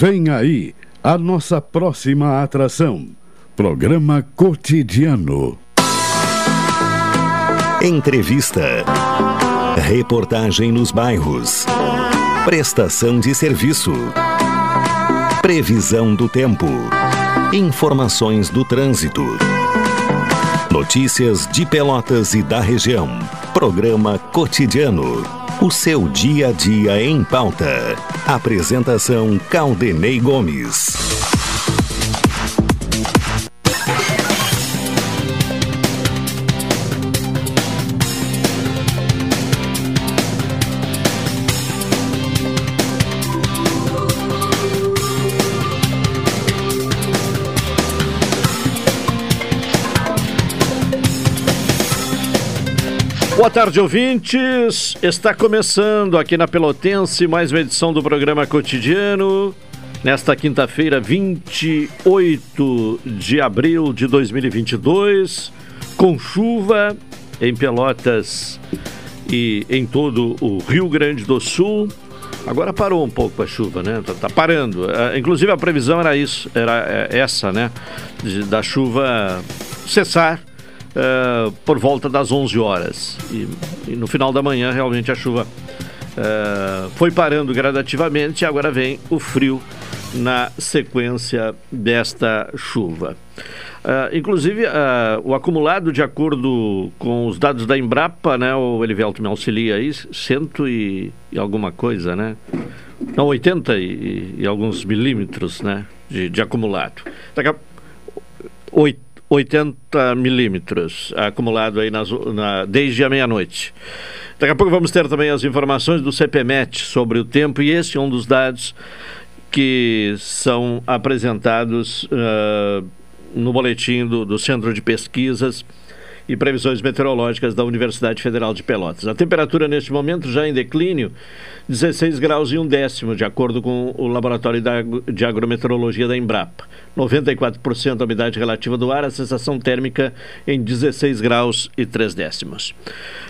Vem aí a nossa próxima atração. Programa Cotidiano. Entrevista. Reportagem nos bairros. Prestação de serviço. Previsão do tempo. Informações do trânsito. Notícias de Pelotas e da região. Programa Cotidiano. O seu dia a dia em pauta. Apresentação Caldenei Gomes. Boa tarde, ouvintes. Está começando aqui na Pelotense mais uma edição do programa cotidiano. Nesta quinta-feira, 28 de abril de 2022, com chuva em Pelotas e em todo o Rio Grande do Sul. Agora parou um pouco a chuva, né? Tá, tá parando. Uh, inclusive a previsão era isso, era é, essa, né? De, da chuva cessar uh, por volta das 11 horas. E, e, no final da manhã, realmente, a chuva uh, foi parando gradativamente e agora vem o frio na sequência desta chuva. Uh, inclusive, o acumulado, de acordo com os dados da Embrapa, né, o Elivelto me auxilia aí, cento e, e alguma coisa, né? Não, 80 e, e alguns milímetros, né, de, de acumulado. Daqui a, 8, 80 milímetros acumulado aí nas, na, desde a meia-noite. Daqui a pouco vamos ter também as informações do CPMET sobre o tempo e esse é um dos dados que são apresentados uh, no boletim do, do Centro de Pesquisas e Previsões Meteorológicas da Universidade Federal de Pelotas. A temperatura neste momento já em declínio, 16 graus e um décimo, de acordo com o Laboratório de Agrometeorologia da Embrapa. 94% a umidade relativa do ar, a sensação térmica em 16 graus e 3 décimos.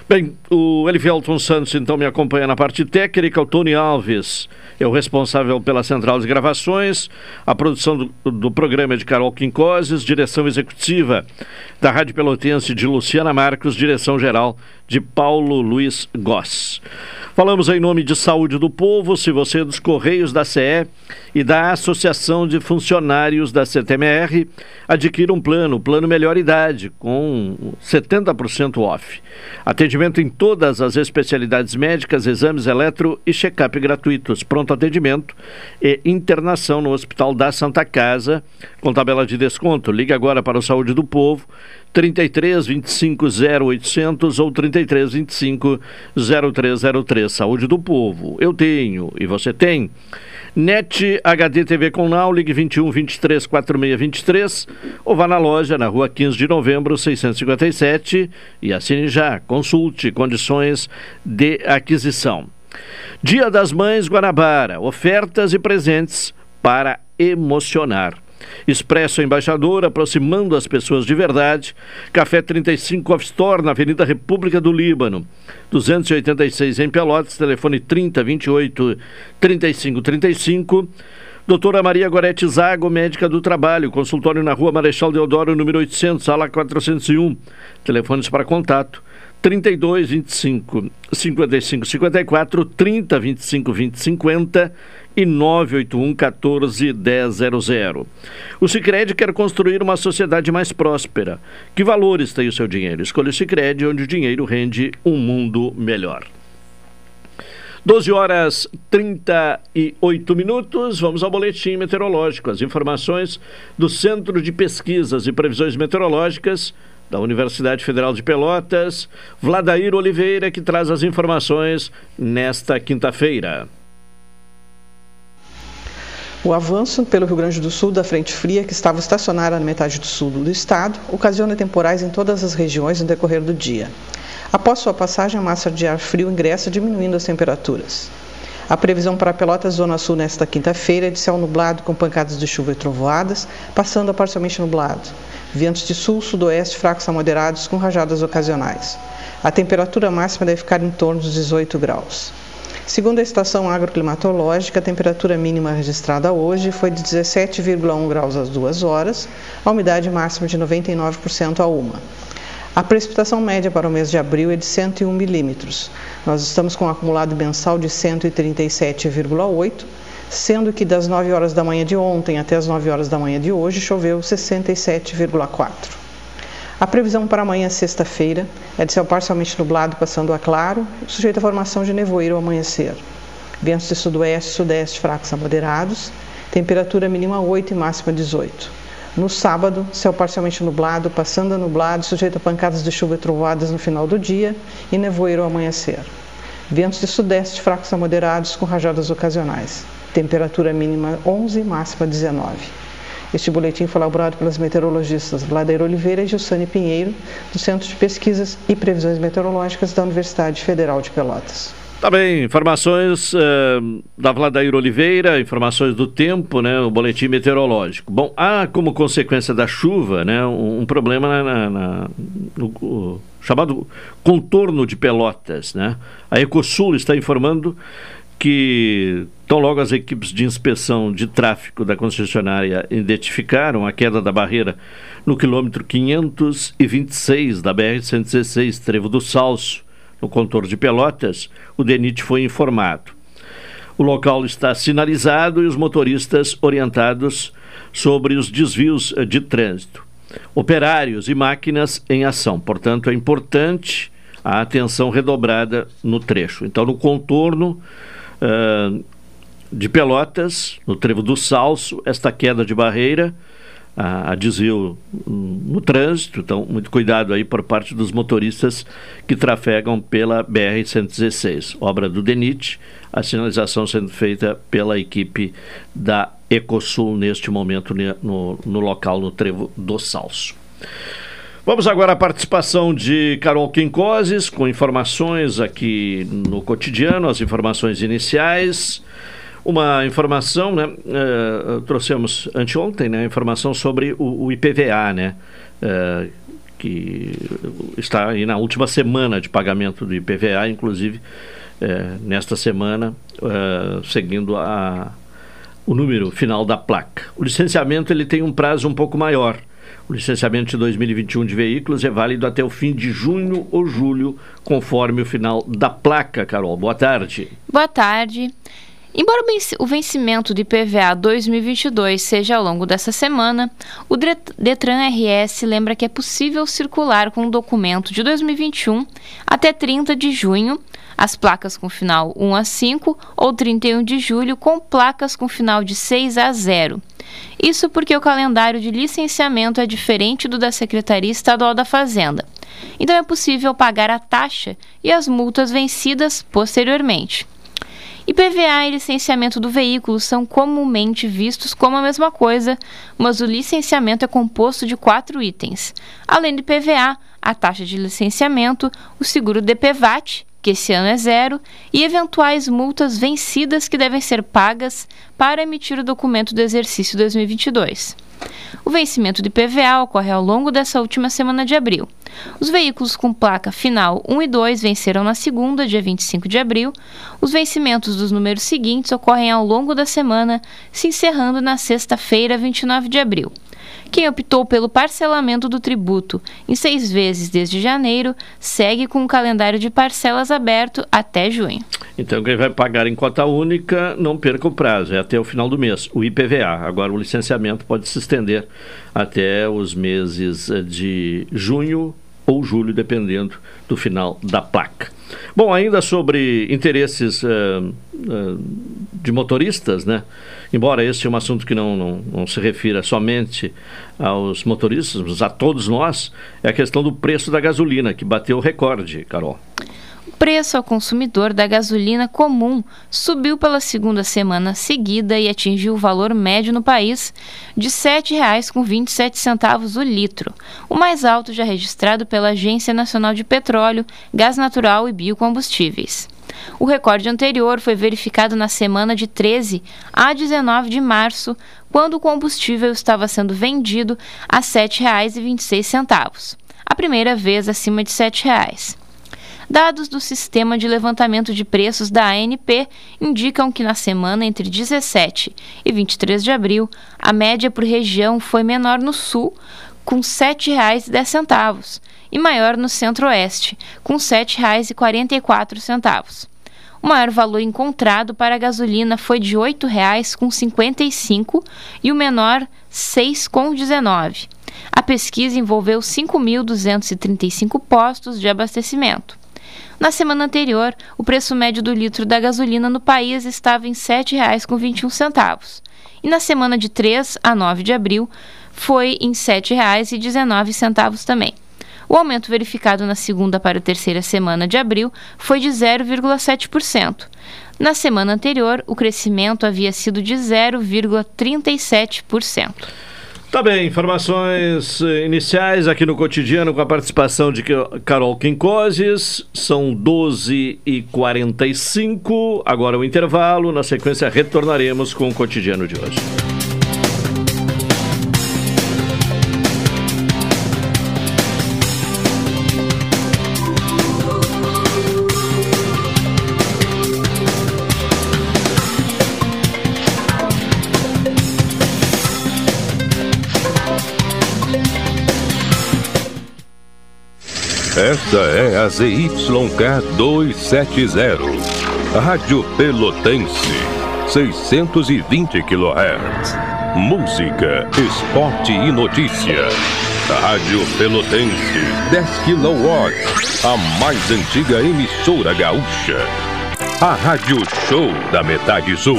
Bem, o Elivelton Santos então me acompanha na parte técnica, o Tony Alves é o responsável pela central de gravações, a produção do, do programa é de Carol Quincoses, direção executiva da Rádio Pelotense de Luciana Marcos, direção geral de Paulo Luiz Goss. Falamos em nome de Saúde do Povo, se você é dos Correios da CE e da Associação de Funcionários da CTMR, adquira um plano, Plano Melhor Idade, com 70% off. Atendimento em todas as especialidades médicas, exames eletro e check-up gratuitos, pronto atendimento e internação no Hospital da Santa Casa, com tabela de desconto. Ligue agora para o Saúde do Povo, 33 25 0800 ou 33 25 0303. Saúde do Povo. Eu tenho e você tem. NET HD TV com Now, ligue 21 23 46 23 ou vá na loja na rua 15 de novembro 657 e assine já. Consulte condições de aquisição. Dia das Mães Guanabara, ofertas e presentes para emocionar. Expresso Embaixador, aproximando as pessoas de verdade. Café 35 Off Store, na Avenida República do Líbano. 286 em Pelotas, telefone 3028 3535. Doutora Maria Gorete Zago, médica do trabalho, consultório na rua Marechal Deodoro, número 800, sala 401. Telefones para contato 32 25 55 54 30 25 20 50 e 981 14 1000. O Sicredi quer construir uma sociedade mais próspera. Que valores tem o seu dinheiro? Escolha o Sicredi, onde o dinheiro rende um mundo melhor. 12 horas 38 minutos. Vamos ao boletim meteorológico. As informações do Centro de Pesquisas e Previsões Meteorológicas da Universidade Federal de Pelotas, Vladair Oliveira, que traz as informações nesta quinta-feira. O avanço pelo Rio Grande do Sul da frente fria, que estava estacionada na metade do sul do estado, ocasiona temporais em todas as regiões no decorrer do dia. Após sua passagem, a massa de ar frio ingressa, diminuindo as temperaturas. A previsão para Pelotas Zona Sul nesta quinta-feira é de céu nublado com pancadas de chuva e trovoadas, passando a parcialmente nublado. Ventos de sul, sudoeste fracos a moderados com rajadas ocasionais. A temperatura máxima deve ficar em torno dos 18 graus. Segundo a estação agroclimatológica, a temperatura mínima registrada hoje foi de 17,1 graus às 2 horas, a umidade máxima de 99% a uma. A precipitação média para o mês de abril é de 101 milímetros. Nós estamos com um acumulado mensal de 137,8, sendo que das 9 horas da manhã de ontem até as 9 horas da manhã de hoje choveu 67,4. A previsão para amanhã, sexta-feira, é de céu parcialmente nublado, passando a claro, sujeito à formação de nevoeiro ao amanhecer. Ventos de sudoeste sudeste fracos a moderados, temperatura mínima 8 e máxima 18. No sábado, céu parcialmente nublado, passando a nublado, sujeito a pancadas de chuva e trovoadas no final do dia e nevoeiro ao amanhecer. Ventos de sudeste fracos a moderados com rajadas ocasionais. Temperatura mínima 11 e máxima 19. Este boletim foi elaborado pelas meteorologistas Vladeira Oliveira e Gilsane Pinheiro, do Centro de Pesquisas e Previsões Meteorológicas da Universidade Federal de Pelotas. Tá bem, informações uh, da Vladair Oliveira, informações do tempo, né, o boletim meteorológico. Bom, há como consequência da chuva, né, um, um problema na, na, no, no, chamado contorno de Pelotas, né. A Ecosul está informando que tão logo as equipes de inspeção de tráfego da concessionária identificaram a queda da barreira no quilômetro 526 da BR-116, Trevo do Salso, no contorno de Pelotas, o DENIT foi informado. O local está sinalizado e os motoristas orientados sobre os desvios de trânsito. Operários e máquinas em ação. Portanto, é importante a atenção redobrada no trecho. Então, no contorno uh, de Pelotas, no trevo do Salso, esta queda de barreira, a, a desvio no trânsito, então muito cuidado aí por parte dos motoristas que trafegam pela BR-116, obra do DENIT, a sinalização sendo feita pela equipe da Ecosul neste momento no, no local, no trevo do Salso. Vamos agora à participação de Carol Quincoses, com informações aqui no cotidiano, as informações iniciais. Uma informação, né? Uh, trouxemos anteontem, né? Informação sobre o, o IPVA, né? Uh, que está aí na última semana de pagamento do IPVA, inclusive uh, nesta semana, seguindo a, o número final da placa. O licenciamento ele tem um prazo um pouco maior. O licenciamento de 2021 de veículos é válido até o fim de junho ou julho, conforme o final da placa, Carol. Boa tarde. Boa tarde. Embora o vencimento do IPVA 2022 seja ao longo dessa semana, o Detran RS lembra que é possível circular com o documento de 2021 até 30 de junho, as placas com final 1 a 5 ou 31 de julho com placas com final de 6 a 0. Isso porque o calendário de licenciamento é diferente do da Secretaria Estadual da Fazenda. Então é possível pagar a taxa e as multas vencidas posteriormente. IPVA e licenciamento do veículo são comumente vistos como a mesma coisa, mas o licenciamento é composto de quatro itens. Além do IPVA, a taxa de licenciamento, o seguro DPVAT que esse ano é zero, e eventuais multas vencidas que devem ser pagas para emitir o documento do exercício 2022. O vencimento de PVA ocorre ao longo dessa última semana de abril. Os veículos com placa final 1 e 2 venceram na segunda, dia 25 de abril. Os vencimentos dos números seguintes ocorrem ao longo da semana, se encerrando na sexta-feira, 29 de abril. Quem optou pelo parcelamento do tributo em seis vezes desde janeiro segue com o calendário de parcelas aberto até junho. Então, quem vai pagar em cota única, não perca o prazo, é até o final do mês, o IPVA. Agora, o licenciamento pode se estender até os meses de junho ou julho, dependendo do final da placa. Bom, ainda sobre interesses uh, uh, de motoristas, né? Embora esse é um assunto que não, não, não se refira somente aos motoristas, mas a todos nós, é a questão do preço da gasolina, que bateu recorde, Carol preço ao consumidor da gasolina comum subiu pela segunda semana seguida e atingiu o valor médio no país de R$ 7,27 o litro, o mais alto já registrado pela Agência Nacional de Petróleo, Gás Natural e Biocombustíveis. O recorde anterior foi verificado na semana de 13 a 19 de março, quando o combustível estava sendo vendido a R$ 7,26, a primeira vez acima de R$ 7,00. Dados do Sistema de Levantamento de Preços da ANP indicam que na semana entre 17 e 23 de abril, a média por região foi menor no sul, com R$ 7,10, e maior no centro-oeste, com R$ 7,44. O maior valor encontrado para a gasolina foi de R$ 8,55 e o menor R$ 6,19. A pesquisa envolveu 5.235 postos de abastecimento. Na semana anterior, o preço médio do litro da gasolina no país estava em R$ 7,21. E na semana de 3 a 9 de abril, foi em R$ 7,19 também. O aumento verificado na segunda para a terceira semana de abril foi de 0,7%. Na semana anterior, o crescimento havia sido de 0,37%. Tá bem, informações eh, iniciais aqui no cotidiano com a participação de Carol Quincoses. São 12h45. Agora o intervalo. Na sequência, retornaremos com o cotidiano de hoje. Esta é a ZYK 270, Rádio Pelotense, 620 kHz. Música, esporte e notícia. Rádio Pelotense, 10 kW, a mais antiga emissora gaúcha. A Rádio Show da Metade Sul.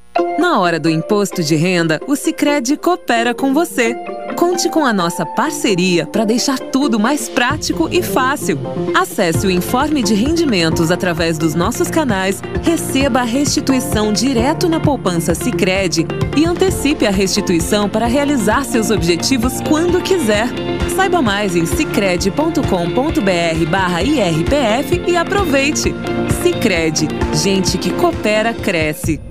Na hora do imposto de renda, o Sicredi coopera com você. Conte com a nossa parceria para deixar tudo mais prático e fácil. Acesse o informe de rendimentos através dos nossos canais, receba a restituição direto na poupança Sicredi e antecipe a restituição para realizar seus objetivos quando quiser. Saiba mais em sicredi.com.br/irpf e aproveite. Sicredi, gente que coopera cresce.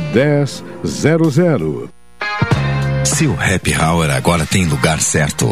10 00. Seu happy hour agora tem lugar certo.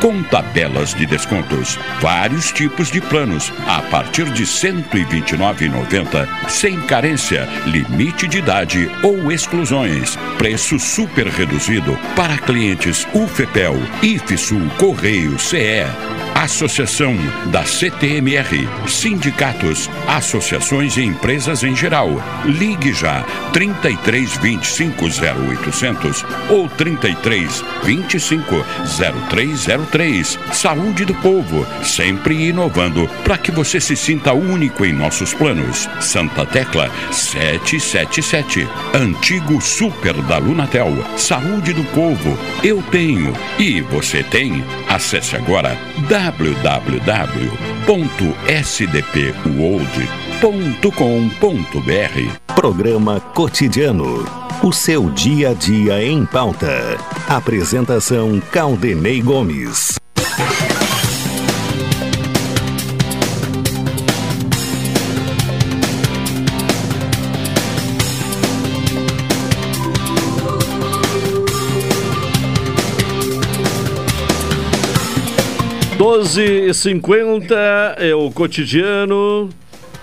com tabelas de descontos, vários tipos de planos a partir de R$ 129,90 sem carência, limite de idade ou exclusões. Preço super reduzido para clientes UFEPEL, IFSUL, Correio, CE. Associação da CTMR, sindicatos, associações e empresas em geral. Ligue já 33 25 0800 ou 33 25 0303. Saúde do povo, sempre inovando para que você se sinta único em nossos planos. Santa Tecla 777. Antigo Super da Lunatel. Saúde do povo, eu tenho e você tem. Acesse agora www.sdpworld.com.br. Programa Cotidiano. O seu dia a dia em pauta. Apresentação Caldenei Gomes. Doze e cinquenta é o cotidiano.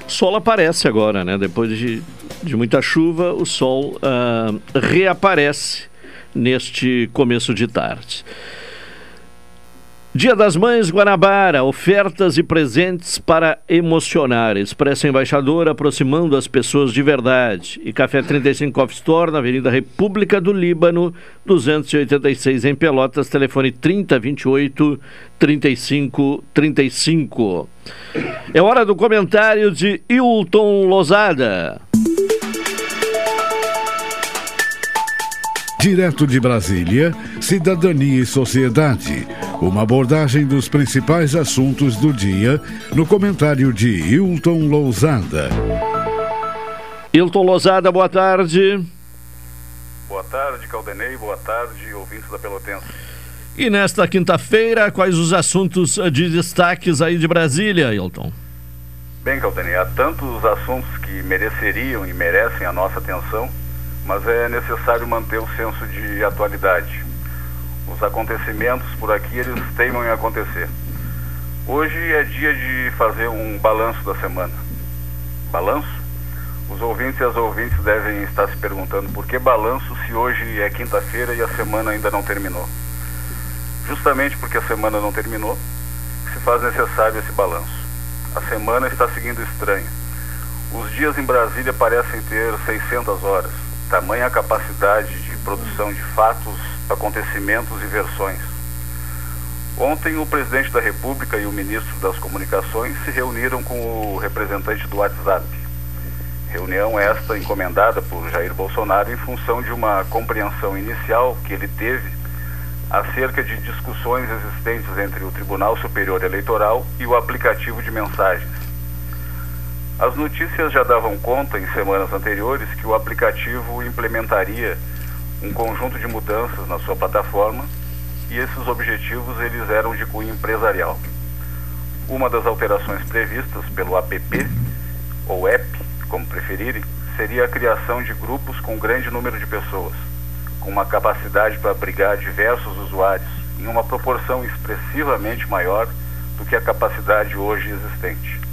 O sol aparece agora, né? Depois de, de muita chuva, o sol uh, reaparece neste começo de tarde. Dia das Mães Guanabara, ofertas e presentes para emocionar. Expressa Embaixador aproximando as pessoas de verdade. E Café 35 Off Store, na Avenida República do Líbano, 286 em Pelotas, telefone 3028 3535. É hora do comentário de Hilton Lozada. Direto de Brasília, Cidadania e Sociedade. Uma abordagem dos principais assuntos do dia no comentário de Hilton Lousada. Hilton Lousada, boa tarde. Boa tarde, Caldenei. Boa tarde, ouvintes da Pelotense. E nesta quinta-feira, quais os assuntos de destaques aí de Brasília, Hilton? Bem, Caldenei, há tantos assuntos que mereceriam e merecem a nossa atenção mas é necessário manter o senso de atualidade. Os acontecimentos por aqui, eles teimam em acontecer. Hoje é dia de fazer um balanço da semana. Balanço? Os ouvintes e as ouvintes devem estar se perguntando por que balanço se hoje é quinta-feira e a semana ainda não terminou. Justamente porque a semana não terminou, se faz necessário esse balanço. A semana está seguindo estranha. Os dias em Brasília parecem ter 600 horas tamanha capacidade de produção de fatos, acontecimentos e versões. Ontem, o presidente da República e o ministro das Comunicações se reuniram com o representante do WhatsApp. Reunião esta encomendada por Jair Bolsonaro em função de uma compreensão inicial que ele teve acerca de discussões existentes entre o Tribunal Superior Eleitoral e o aplicativo de mensagens. As notícias já davam conta em semanas anteriores que o aplicativo implementaria um conjunto de mudanças na sua plataforma e esses objetivos eles eram de cunho empresarial. Uma das alterações previstas pelo app ou app, como preferirem, seria a criação de grupos com grande número de pessoas, com uma capacidade para abrigar diversos usuários em uma proporção expressivamente maior do que a capacidade hoje existente.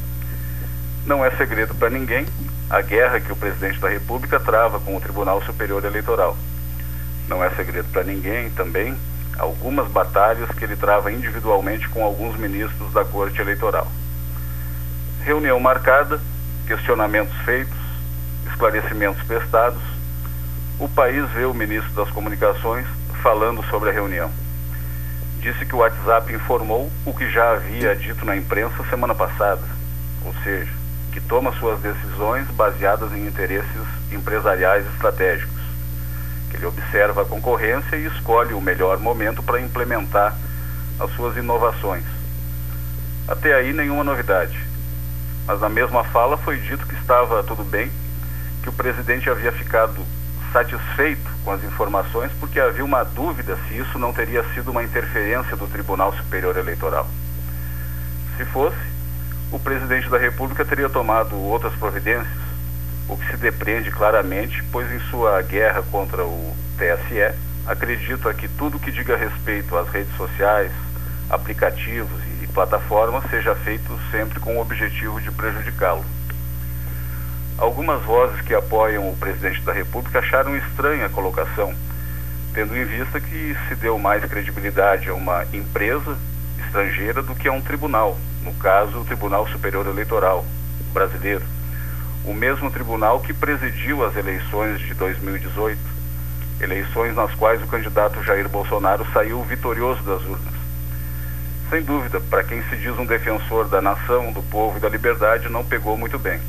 Não é segredo para ninguém a guerra que o presidente da República trava com o Tribunal Superior Eleitoral. Não é segredo para ninguém também algumas batalhas que ele trava individualmente com alguns ministros da Corte Eleitoral. Reunião marcada, questionamentos feitos, esclarecimentos prestados. O país vê o ministro das Comunicações falando sobre a reunião. Disse que o WhatsApp informou o que já havia dito na imprensa semana passada, ou seja, que toma suas decisões baseadas em interesses empresariais estratégicos, ele observa a concorrência e escolhe o melhor momento para implementar as suas inovações. Até aí nenhuma novidade. Mas na mesma fala foi dito que estava tudo bem que o presidente havia ficado satisfeito com as informações porque havia uma dúvida se isso não teria sido uma interferência do Tribunal Superior Eleitoral. Se fosse, o presidente da República teria tomado outras providências, o que se depreende claramente, pois em sua guerra contra o TSE, acredita que tudo que diga respeito às redes sociais, aplicativos e plataformas seja feito sempre com o objetivo de prejudicá-lo. Algumas vozes que apoiam o presidente da República acharam estranha a colocação, tendo em vista que se deu mais credibilidade a uma empresa estrangeira do que a um tribunal, no caso, o Tribunal Superior Eleitoral brasileiro, o mesmo tribunal que presidiu as eleições de 2018, eleições nas quais o candidato Jair Bolsonaro saiu vitorioso das urnas. Sem dúvida, para quem se diz um defensor da nação, do povo e da liberdade, não pegou muito bem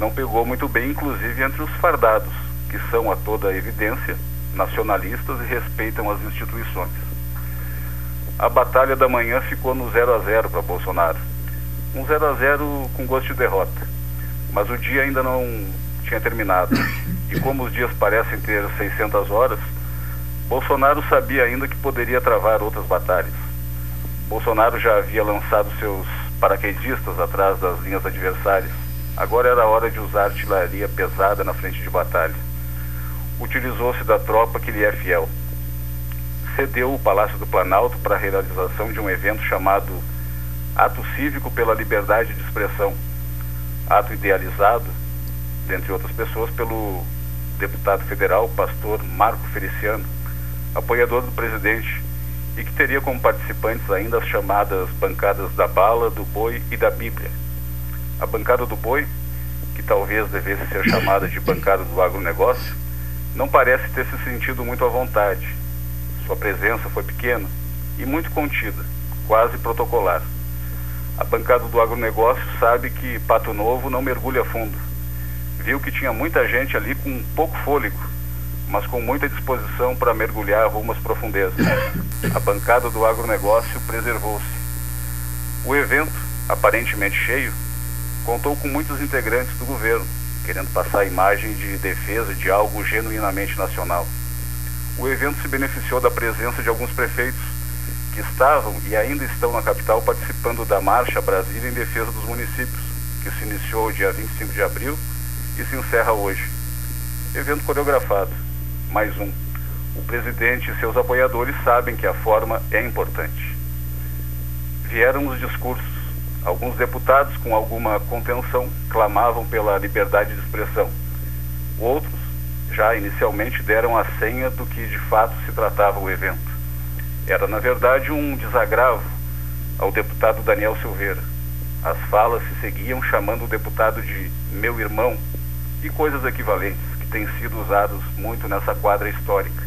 não pegou muito bem, inclusive entre os fardados, que são a toda evidência nacionalistas e respeitam as instituições. A batalha da manhã ficou no 0 a 0 para Bolsonaro. Um 0 a 0 com gosto de derrota. Mas o dia ainda não tinha terminado. E como os dias parecem ter 600 horas, Bolsonaro sabia ainda que poderia travar outras batalhas. Bolsonaro já havia lançado seus paraquedistas atrás das linhas adversárias Agora era hora de usar artilharia pesada na frente de batalha. Utilizou-se da tropa que lhe é fiel. Cedeu o Palácio do Planalto para a realização de um evento chamado Ato Cívico pela Liberdade de Expressão. Ato idealizado, dentre outras pessoas, pelo deputado federal, pastor Marco Feliciano, apoiador do presidente, e que teria como participantes ainda as chamadas bancadas da bala, do boi e da Bíblia a bancada do boi, que talvez devesse ser chamada de bancada do agronegócio, não parece ter se sentido muito à vontade. Sua presença foi pequena e muito contida, quase protocolar. A bancada do agronegócio sabe que Pato Novo não mergulha fundo. Viu que tinha muita gente ali com pouco fôlego, mas com muita disposição para mergulhar rumo às profundezas. A bancada do agronegócio preservou-se. O evento, aparentemente cheio, contou com muitos integrantes do governo, querendo passar a imagem de defesa de algo genuinamente nacional. O evento se beneficiou da presença de alguns prefeitos que estavam e ainda estão na capital participando da Marcha Brasília em defesa dos municípios, que se iniciou dia 25 de abril e se encerra hoje. Evento coreografado, mais um. O presidente e seus apoiadores sabem que a forma é importante. Vieram os discursos, Alguns deputados, com alguma contenção, clamavam pela liberdade de expressão. Outros, já inicialmente, deram a senha do que de fato se tratava o evento. Era, na verdade, um desagravo ao deputado Daniel Silveira. As falas se seguiam chamando o deputado de meu irmão e coisas equivalentes que têm sido usados muito nessa quadra histórica.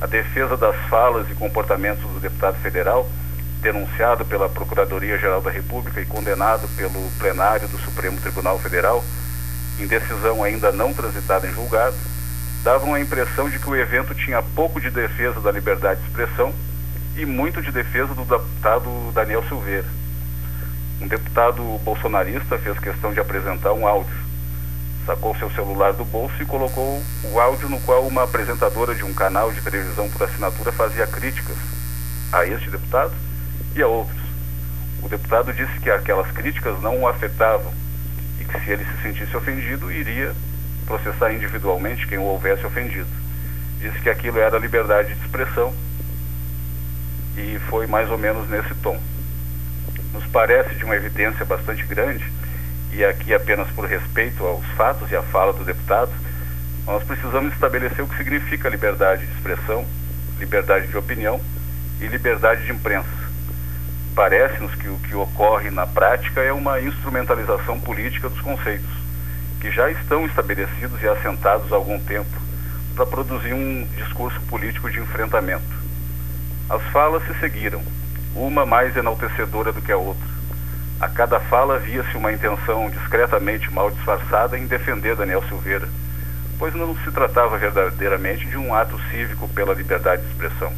A defesa das falas e comportamentos do deputado federal denunciado pela Procuradoria-Geral da República e condenado pelo plenário do Supremo Tribunal Federal, em decisão ainda não transitada em julgado, davam a impressão de que o evento tinha pouco de defesa da liberdade de expressão e muito de defesa do deputado Daniel Silveira. Um deputado bolsonarista fez questão de apresentar um áudio. Sacou seu celular do bolso e colocou o áudio no qual uma apresentadora de um canal de televisão por assinatura fazia críticas a este deputado e a outros. O deputado disse que aquelas críticas não o afetavam que se ele se sentisse ofendido, iria processar individualmente quem o houvesse ofendido. Disse que aquilo era liberdade de expressão e foi mais ou menos nesse tom. Nos parece de uma evidência bastante grande, e aqui apenas por respeito aos fatos e à fala do deputado, nós precisamos estabelecer o que significa liberdade de expressão, liberdade de opinião e liberdade de imprensa parece-nos que o que ocorre na prática é uma instrumentalização política dos conceitos, que já estão estabelecidos e assentados há algum tempo, para produzir um discurso político de enfrentamento. As falas se seguiram, uma mais enaltecedora do que a outra. A cada fala via-se uma intenção discretamente mal disfarçada em defender Daniel Silveira, pois não se tratava verdadeiramente de um ato cívico pela liberdade de expressão.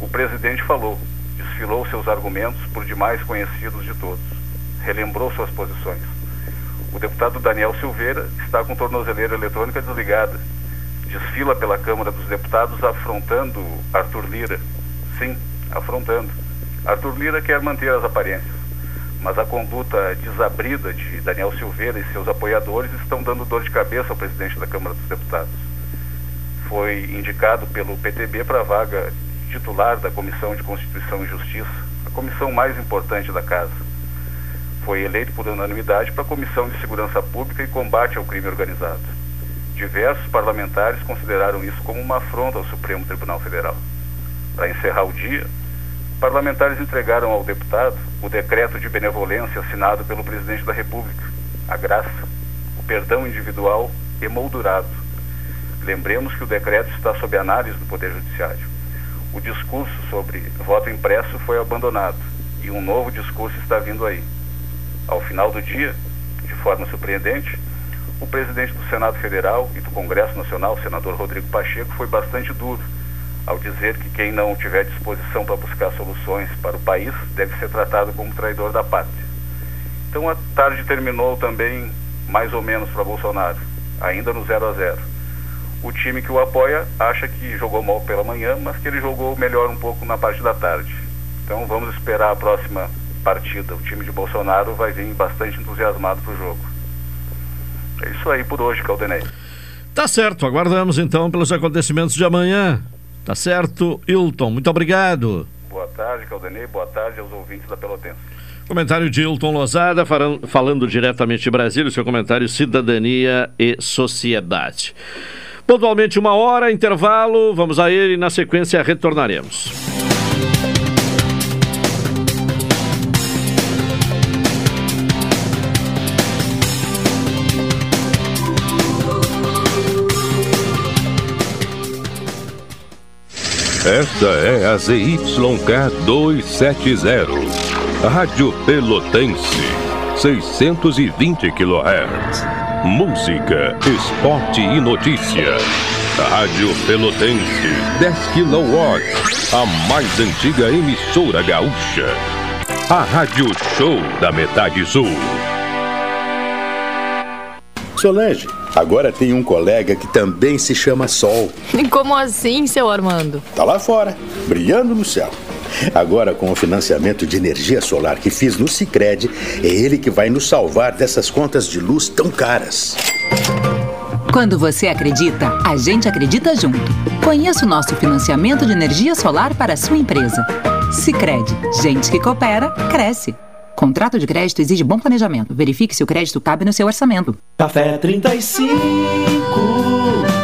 O presidente falou, desfilou seus argumentos por demais conhecidos de todos, relembrou suas posições. O deputado Daniel Silveira está com tornozeleira eletrônica desligada. Desfila pela Câmara dos Deputados afrontando Arthur Lira. Sim, afrontando. Arthur Lira quer manter as aparências, mas a conduta desabrida de Daniel Silveira e seus apoiadores estão dando dor de cabeça ao presidente da Câmara dos Deputados. Foi indicado pelo PTB para a vaga titular da Comissão de Constituição e Justiça, a comissão mais importante da casa. Foi eleito por unanimidade para a Comissão de Segurança Pública e Combate ao Crime Organizado. Diversos parlamentares consideraram isso como uma afronta ao Supremo Tribunal Federal. Para encerrar o dia, parlamentares entregaram ao deputado o decreto de benevolência assinado pelo presidente da República, a graça, o perdão individual emoldurado. Lembremos que o decreto está sob análise do Poder Judiciário. O discurso sobre voto impresso foi abandonado e um novo discurso está vindo aí. Ao final do dia, de forma surpreendente, o presidente do Senado Federal e do Congresso Nacional, o senador Rodrigo Pacheco, foi bastante duro ao dizer que quem não tiver disposição para buscar soluções para o país deve ser tratado como traidor da pátria. Então a tarde terminou também mais ou menos para Bolsonaro, ainda no 0 a 0. O time que o apoia acha que jogou mal pela manhã, mas que ele jogou melhor um pouco na parte da tarde. Então vamos esperar a próxima partida. O time de Bolsonaro vai vir bastante entusiasmado para o jogo. É isso aí por hoje, Caldenei. Tá certo, aguardamos então pelos acontecimentos de amanhã. Tá certo, Hilton, muito obrigado. Boa tarde, Caldenei. Boa tarde aos ouvintes da Pelotense. Comentário de Hilton Lozada, falando diretamente de Brasília, o seu comentário Cidadania e Sociedade. Pontualmente uma hora, intervalo, vamos a ele e na sequência retornaremos. Esta é a ZYK 270, Rádio Pelotense, 620 kHz. Música, esporte e notícia. Rádio Pelotense, 10 kW, a mais antiga emissora gaúcha. A Rádio Show da Metade Sul. Solange, agora tem um colega que também se chama Sol. Como assim, seu Armando? Tá lá fora, brilhando no céu. Agora, com o financiamento de energia solar que fiz no Cicred, é ele que vai nos salvar dessas contas de luz tão caras. Quando você acredita, a gente acredita junto. Conheça o nosso financiamento de energia solar para a sua empresa. Cicred, gente que coopera, cresce. Contrato de crédito exige bom planejamento. Verifique se o crédito cabe no seu orçamento. Café 35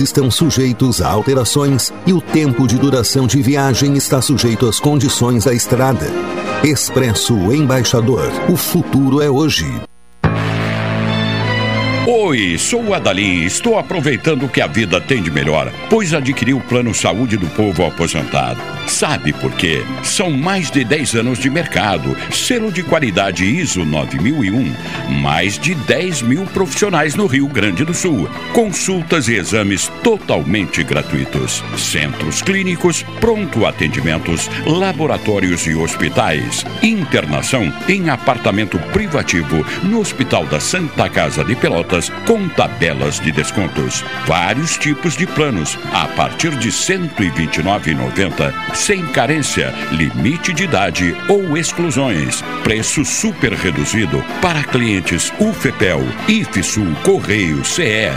estão sujeitos a alterações e o tempo de duração de viagem está sujeito às condições da estrada. Expresso Embaixador. O futuro é hoje. Oi, sou o Adalim e estou aproveitando o que a vida tem de melhor, pois adquiri o Plano Saúde do Povo Aposentado. Sabe por quê? São mais de 10 anos de mercado, selo de qualidade ISO 9001, mais de 10 mil profissionais no Rio Grande do Sul, consultas e exames totalmente gratuitos, centros clínicos, pronto atendimentos, laboratórios e hospitais, internação em apartamento privativo no Hospital da Santa Casa de Pelotas com tabelas de descontos. Vários tipos de planos a partir de R$ 129,90, sem carência, limite de idade ou exclusões. Preço super reduzido para clientes UFEPEL, IFSUL, Correio, CE.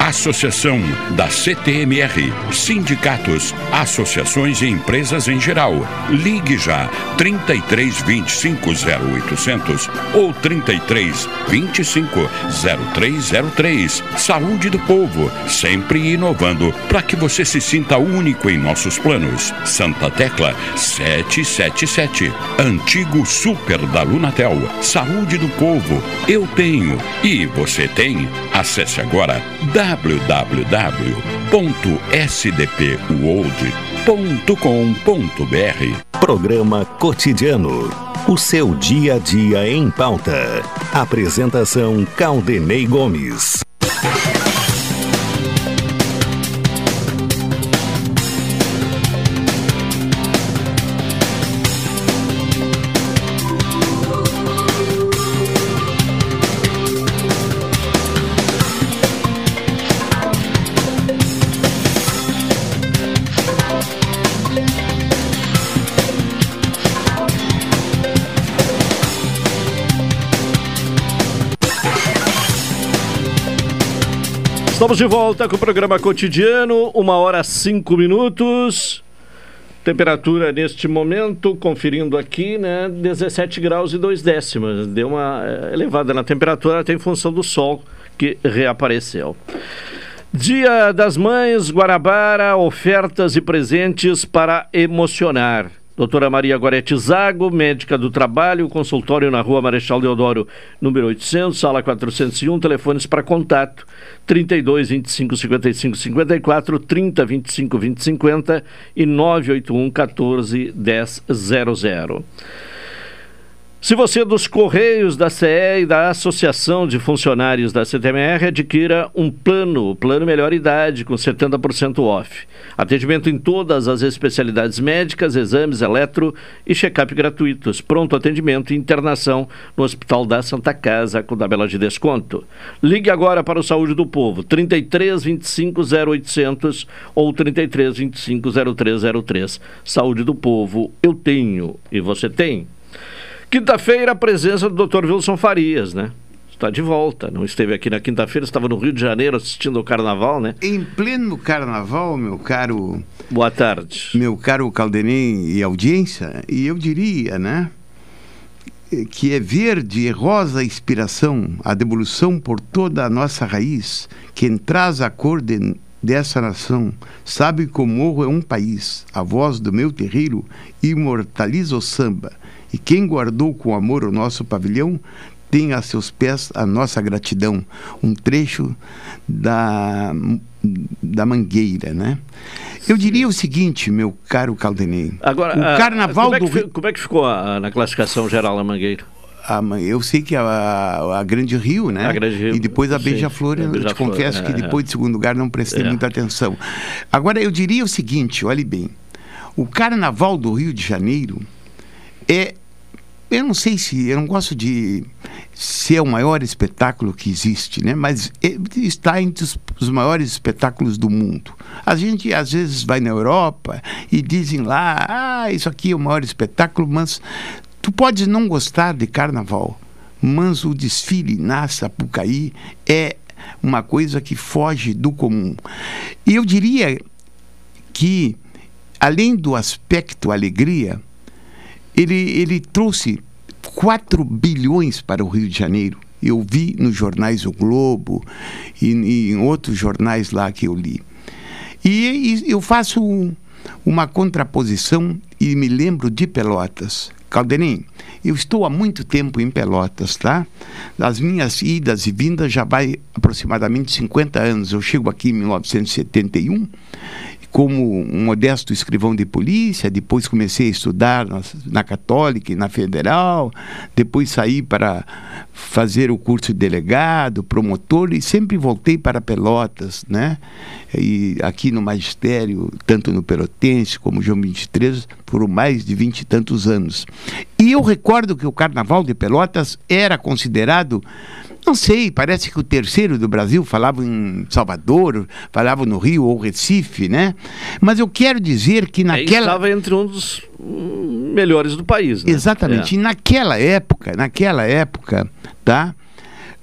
Associação da CTMR, sindicatos, associações e empresas em geral. Ligue já 33 25 0800 ou 33 25 0303. Saúde do povo, sempre inovando para que você se sinta único em nossos planos. Santa Tecla 777. Antigo Super da Lunatel. Saúde do povo, eu tenho e você tem. Acesse agora www.sdpworld.com.br. Programa Cotidiano. O seu dia a dia em pauta. Apresentação Caldenei Gomes. Estamos de volta com o programa cotidiano, uma hora cinco minutos. Temperatura neste momento, conferindo aqui, né, 17 graus e 2 décimas. Deu uma eh, elevada na temperatura, até em função do sol que reapareceu. Dia das Mães, Guarabara, ofertas e presentes para emocionar. Doutora Maria Gorete Zago, médica do trabalho, consultório na rua Marechal Deodoro, número 800, sala 401, telefones para contato 32 25 55 54, 30 25 20 50 e 981 14 10 00. Se você é dos Correios, da CE e da Associação de Funcionários da CTMR, adquira um plano, plano melhor idade, com 70% off. Atendimento em todas as especialidades médicas, exames, eletro e check-up gratuitos. Pronto atendimento e internação no Hospital da Santa Casa, com tabela de desconto. Ligue agora para o Saúde do Povo, 33 25 0800 ou 33 25 0303. Saúde do Povo, eu tenho e você tem. Quinta-feira, a presença do Dr. Wilson Farias, né? Está de volta. Não esteve aqui na quinta-feira, estava no Rio de Janeiro assistindo ao carnaval, né? Em pleno carnaval, meu caro. Boa tarde. Meu caro Caldenem e audiência, e eu diria, né? Que é verde e rosa a inspiração, a devolução por toda a nossa raiz, quem traz a cor de, dessa nação, sabe que o morro é um país, a voz do meu terreiro imortaliza o samba e quem guardou com amor o nosso pavilhão tem a seus pés a nossa gratidão. Um trecho da, da Mangueira, né? Eu diria o seguinte, meu caro Caldenei. Agora, o carnaval como é, do que, como é que ficou a, na classificação geral a Mangueira? A, eu sei que a, a, a, Grande Rio, né? A Grande Rio. E depois a Beija-Flor, eu Beija te confesso é, que depois de segundo lugar não prestei é. muita atenção. Agora, eu diria o seguinte, olhe bem. O Carnaval do Rio de Janeiro é eu não sei se, eu não gosto de ser o maior espetáculo que existe, né? Mas está entre os, os, maiores espetáculos do mundo. A gente às vezes vai na Europa e dizem lá, ah, isso aqui é o maior espetáculo, mas tu podes não gostar de carnaval, mas o desfile na Sapucaí é uma coisa que foge do comum. E eu diria que, além do aspecto alegria, ele, ele trouxe 4 bilhões para o Rio de Janeiro. Eu vi nos jornais O Globo e, e em outros jornais lá que eu li. E, e eu faço um, uma contraposição e me lembro de Pelotas. Calderim, eu estou há muito tempo em Pelotas, tá? As minhas idas e vindas já vai aproximadamente 50 anos. Eu chego aqui em 1971 como um modesto escrivão de polícia, depois comecei a estudar na, na Católica e na Federal, depois saí para fazer o curso de delegado, promotor e sempre voltei para Pelotas, né? E aqui no magistério, tanto no Pelotense como João 23, por mais de vinte e tantos anos. E eu recordo que o Carnaval de Pelotas era considerado não sei, parece que o terceiro do Brasil falava em Salvador, falava no Rio ou Recife, né? Mas eu quero dizer que naquela. estava entre um dos hum, melhores do país. Né? Exatamente. É. E naquela época, naquela época, tá?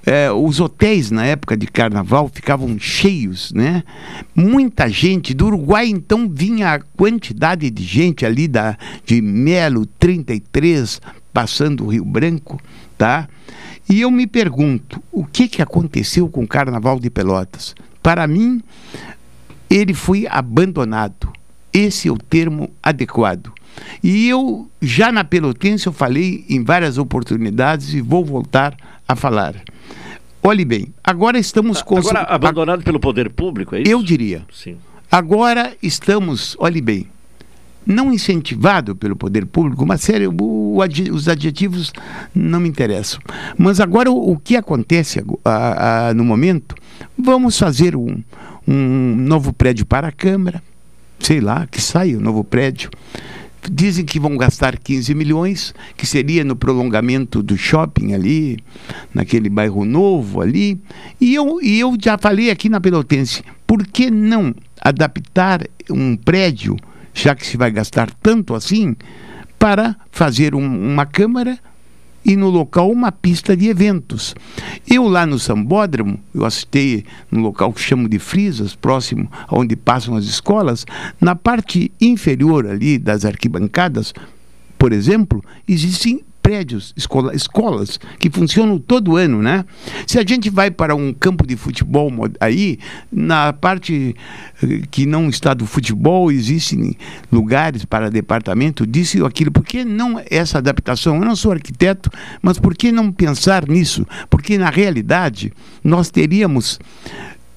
É, os hotéis na época de carnaval ficavam cheios, né? Muita gente do Uruguai, então vinha a quantidade de gente ali da de Melo 33 passando o Rio Branco, tá? E eu me pergunto, o que, que aconteceu com o Carnaval de Pelotas? Para mim, ele foi abandonado. Esse é o termo adequado. E eu, já na Pelotense, eu falei em várias oportunidades e vou voltar a falar. Olhe bem, agora estamos... com Agora, abandonado pelo poder público, é isso? Eu diria. Sim. Agora estamos, olhe bem, não incentivado pelo poder público, mas sério, o, os adjetivos não me interessam. Mas agora o, o que acontece a, a, no momento? Vamos fazer um, um novo prédio para a Câmara, sei lá, que saia o um novo prédio. Dizem que vão gastar 15 milhões, que seria no prolongamento do shopping ali, naquele bairro novo ali. E eu, e eu já falei aqui na Pelotense, por que não adaptar um prédio já que se vai gastar tanto assim, para fazer um, uma câmara e no local uma pista de eventos. Eu lá no Sambódromo, eu assisti no local que chamo de Frisas, próximo onde passam as escolas, na parte inferior ali das arquibancadas, por exemplo, existem prédios, escola, escolas que funcionam todo ano, né? Se a gente vai para um campo de futebol aí, na parte eh, que não está do futebol, existem lugares para departamento, disse aquilo. Por que não essa adaptação? Eu não sou arquiteto, mas por que não pensar nisso? Porque na realidade nós teríamos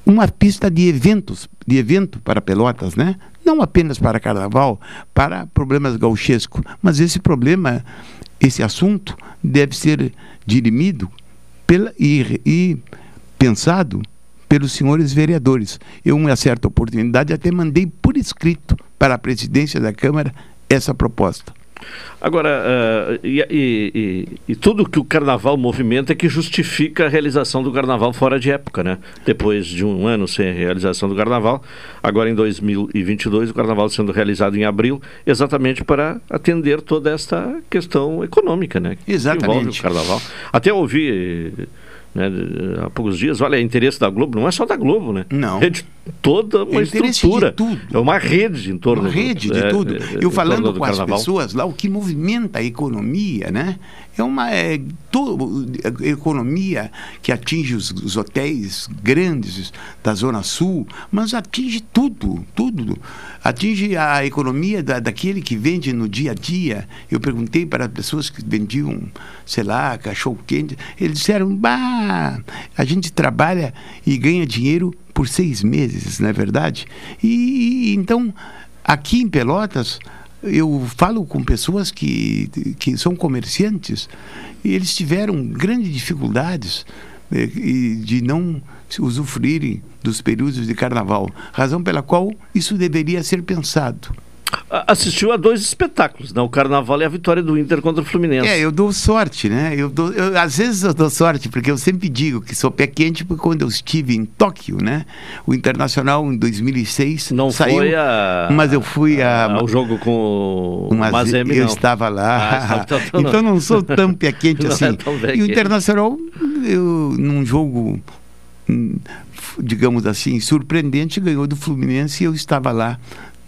uma pista de eventos, de evento para Pelotas, né? Não apenas para carnaval, para problemas gauchescos, mas esse problema esse assunto deve ser dirimido pela, e, e pensado pelos senhores vereadores. Eu, uma certa oportunidade, até mandei por escrito para a presidência da Câmara essa proposta. Agora, uh, e, e, e, e, tudo que o carnaval movimenta é que justifica a realização do carnaval fora de época, né? Depois de um ano sem realização do carnaval, agora em 2022, o carnaval sendo realizado em abril, exatamente para atender toda esta questão econômica, né? Exatamente. Que envolve o carnaval. Até ouvi né, há poucos dias, olha, é interesse da Globo, não é só da Globo, né? Não. É de toda uma é estrutura. É uma rede em torno Uma rede de é, tudo. É, Eu falando com carnaval. as pessoas lá, o que movimenta a economia, né? É uma é, economia que atinge os, os, hotéis grandes da Zona Sul, mas atinge tudo, tudo. Atinge a economia da, daquele que vende no dia a dia. Eu perguntei para as pessoas que vendiam, sei lá, cachorro quente, eles disseram, bah, a gente trabalha e ganha dinheiro por seis meses, não é verdade? E então, aqui em Pelotas, eu falo com pessoas que, que são comerciantes e eles tiveram grandes dificuldades eh, de não usufruírem dos períodos de carnaval, razão pela qual isso deveria ser pensado assistiu a dois espetáculos, né? O Carnaval e a vitória do Inter contra o Fluminense. É, eu dou sorte, né? Eu dou, eu, às vezes eu dou sorte, porque eu sempre digo que sou pé quente, porque quando eu estive em Tóquio, né? O Internacional em 2006 não saiu, foi a, mas eu fui a, a, ao jogo com o Mazembe, Eu estava lá, ah, então, então, então não sou tão pé quente assim. É e o Internacional, eu, num jogo hum, digamos assim, surpreendente, ganhou do Fluminense e eu estava lá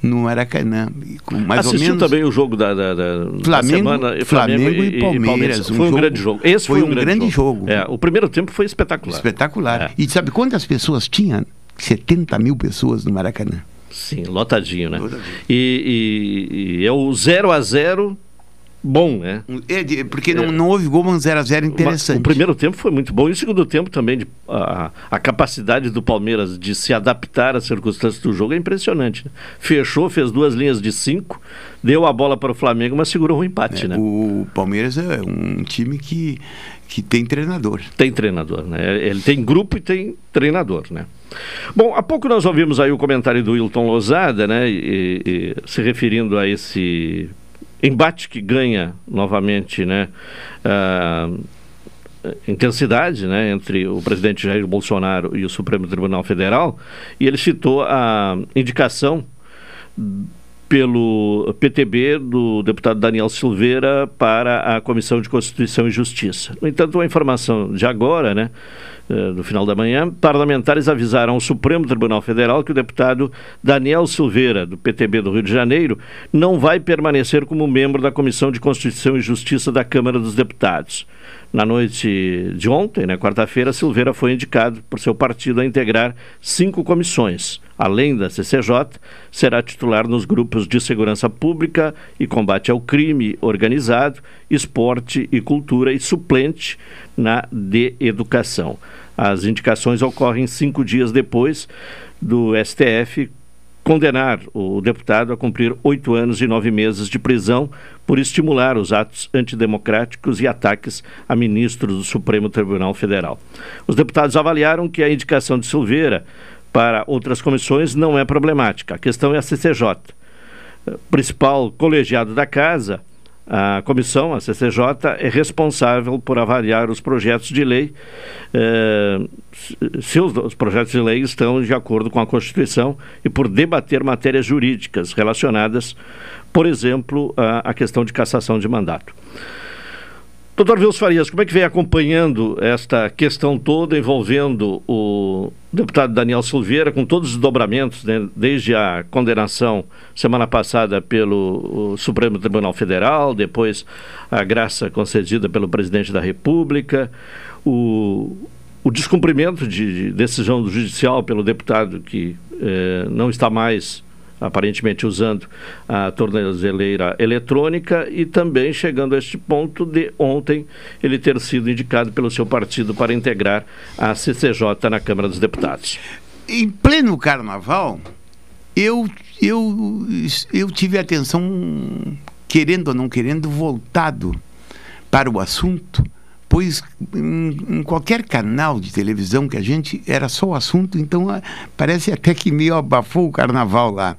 no Maracanã. Com mais Assistiu ou menos... também o jogo da, da, da Flamengo, semana, Flamengo, Flamengo e, e, Palmeiras. Palmeiras. Um foi um jogo, grande jogo. Esse foi, foi um, grande, grande jogo. jogo. É, o primeiro tempo foi espetacular. Espetacular. É. E sabe quantas pessoas tinha? 70 mil pessoas no Maracanã. Sim, lotadinho, né? Lotadinho. E, e, e é o 0 a 0 bom, né? É, porque não, é. não houve gol, mas 0 a 0 interessante. O primeiro tempo foi muito bom e o segundo tempo também, de, a, a capacidade do Palmeiras de se adaptar às circunstâncias do jogo é impressionante. Né? Fechou, fez duas linhas de cinco, deu a bola para o Flamengo, mas segurou um empate, é, né? O Palmeiras é um time que, que tem treinador. Tem treinador, né? Ele tem grupo e tem treinador, né? Bom, há pouco nós ouvimos aí o comentário do Wilton Lozada, né? E, e, se referindo a esse embate que ganha novamente né, uh, intensidade né, entre o presidente Jair Bolsonaro e o Supremo Tribunal Federal, e ele citou a indicação pelo PTB do deputado Daniel Silveira para a Comissão de Constituição e Justiça. No entanto, a informação de agora, né, no eh, final da manhã, parlamentares avisaram ao Supremo Tribunal Federal que o deputado Daniel Silveira, do PTB do Rio de Janeiro, não vai permanecer como membro da Comissão de Constituição e Justiça da Câmara dos Deputados. Na noite de ontem, né, quarta-feira, Silveira foi indicado por seu partido a integrar cinco comissões. Além da CCJ, será titular nos grupos de segurança pública e combate ao crime organizado, esporte e cultura e suplente na de educação. As indicações ocorrem cinco dias depois do STF condenar o deputado a cumprir oito anos e nove meses de prisão por estimular os atos antidemocráticos e ataques a ministros do Supremo Tribunal Federal. Os deputados avaliaram que a indicação de Silveira para outras comissões não é problemática. A questão é a CCJ. O principal colegiado da Casa a comissão, a CCJ, é responsável por avaliar os projetos de lei, eh, se os, os, projetos de lei estão de acordo com a Constituição e por debater matérias jurídicas relacionadas, por exemplo, a questão de cassação de mandato. Doutor Vils Farias, como é que vem acompanhando esta questão toda envolvendo o deputado Daniel Silveira, com todos os dobramentos, né, desde a condenação semana passada pelo Supremo Tribunal Federal, depois a graça concedida pelo presidente da República, o, o descumprimento de decisão do judicial pelo deputado que eh, não está mais aparentemente usando a tornozeleira eletrônica e também chegando a este ponto de ontem ele ter sido indicado pelo seu partido para integrar a CCJ na Câmara dos Deputados. Em pleno carnaval, eu, eu, eu tive a atenção, querendo ou não querendo, voltado para o assunto pois em, em, qualquer canal de televisão que a gente era só o assunto, então ah, parece até que meio abafou o carnaval lá.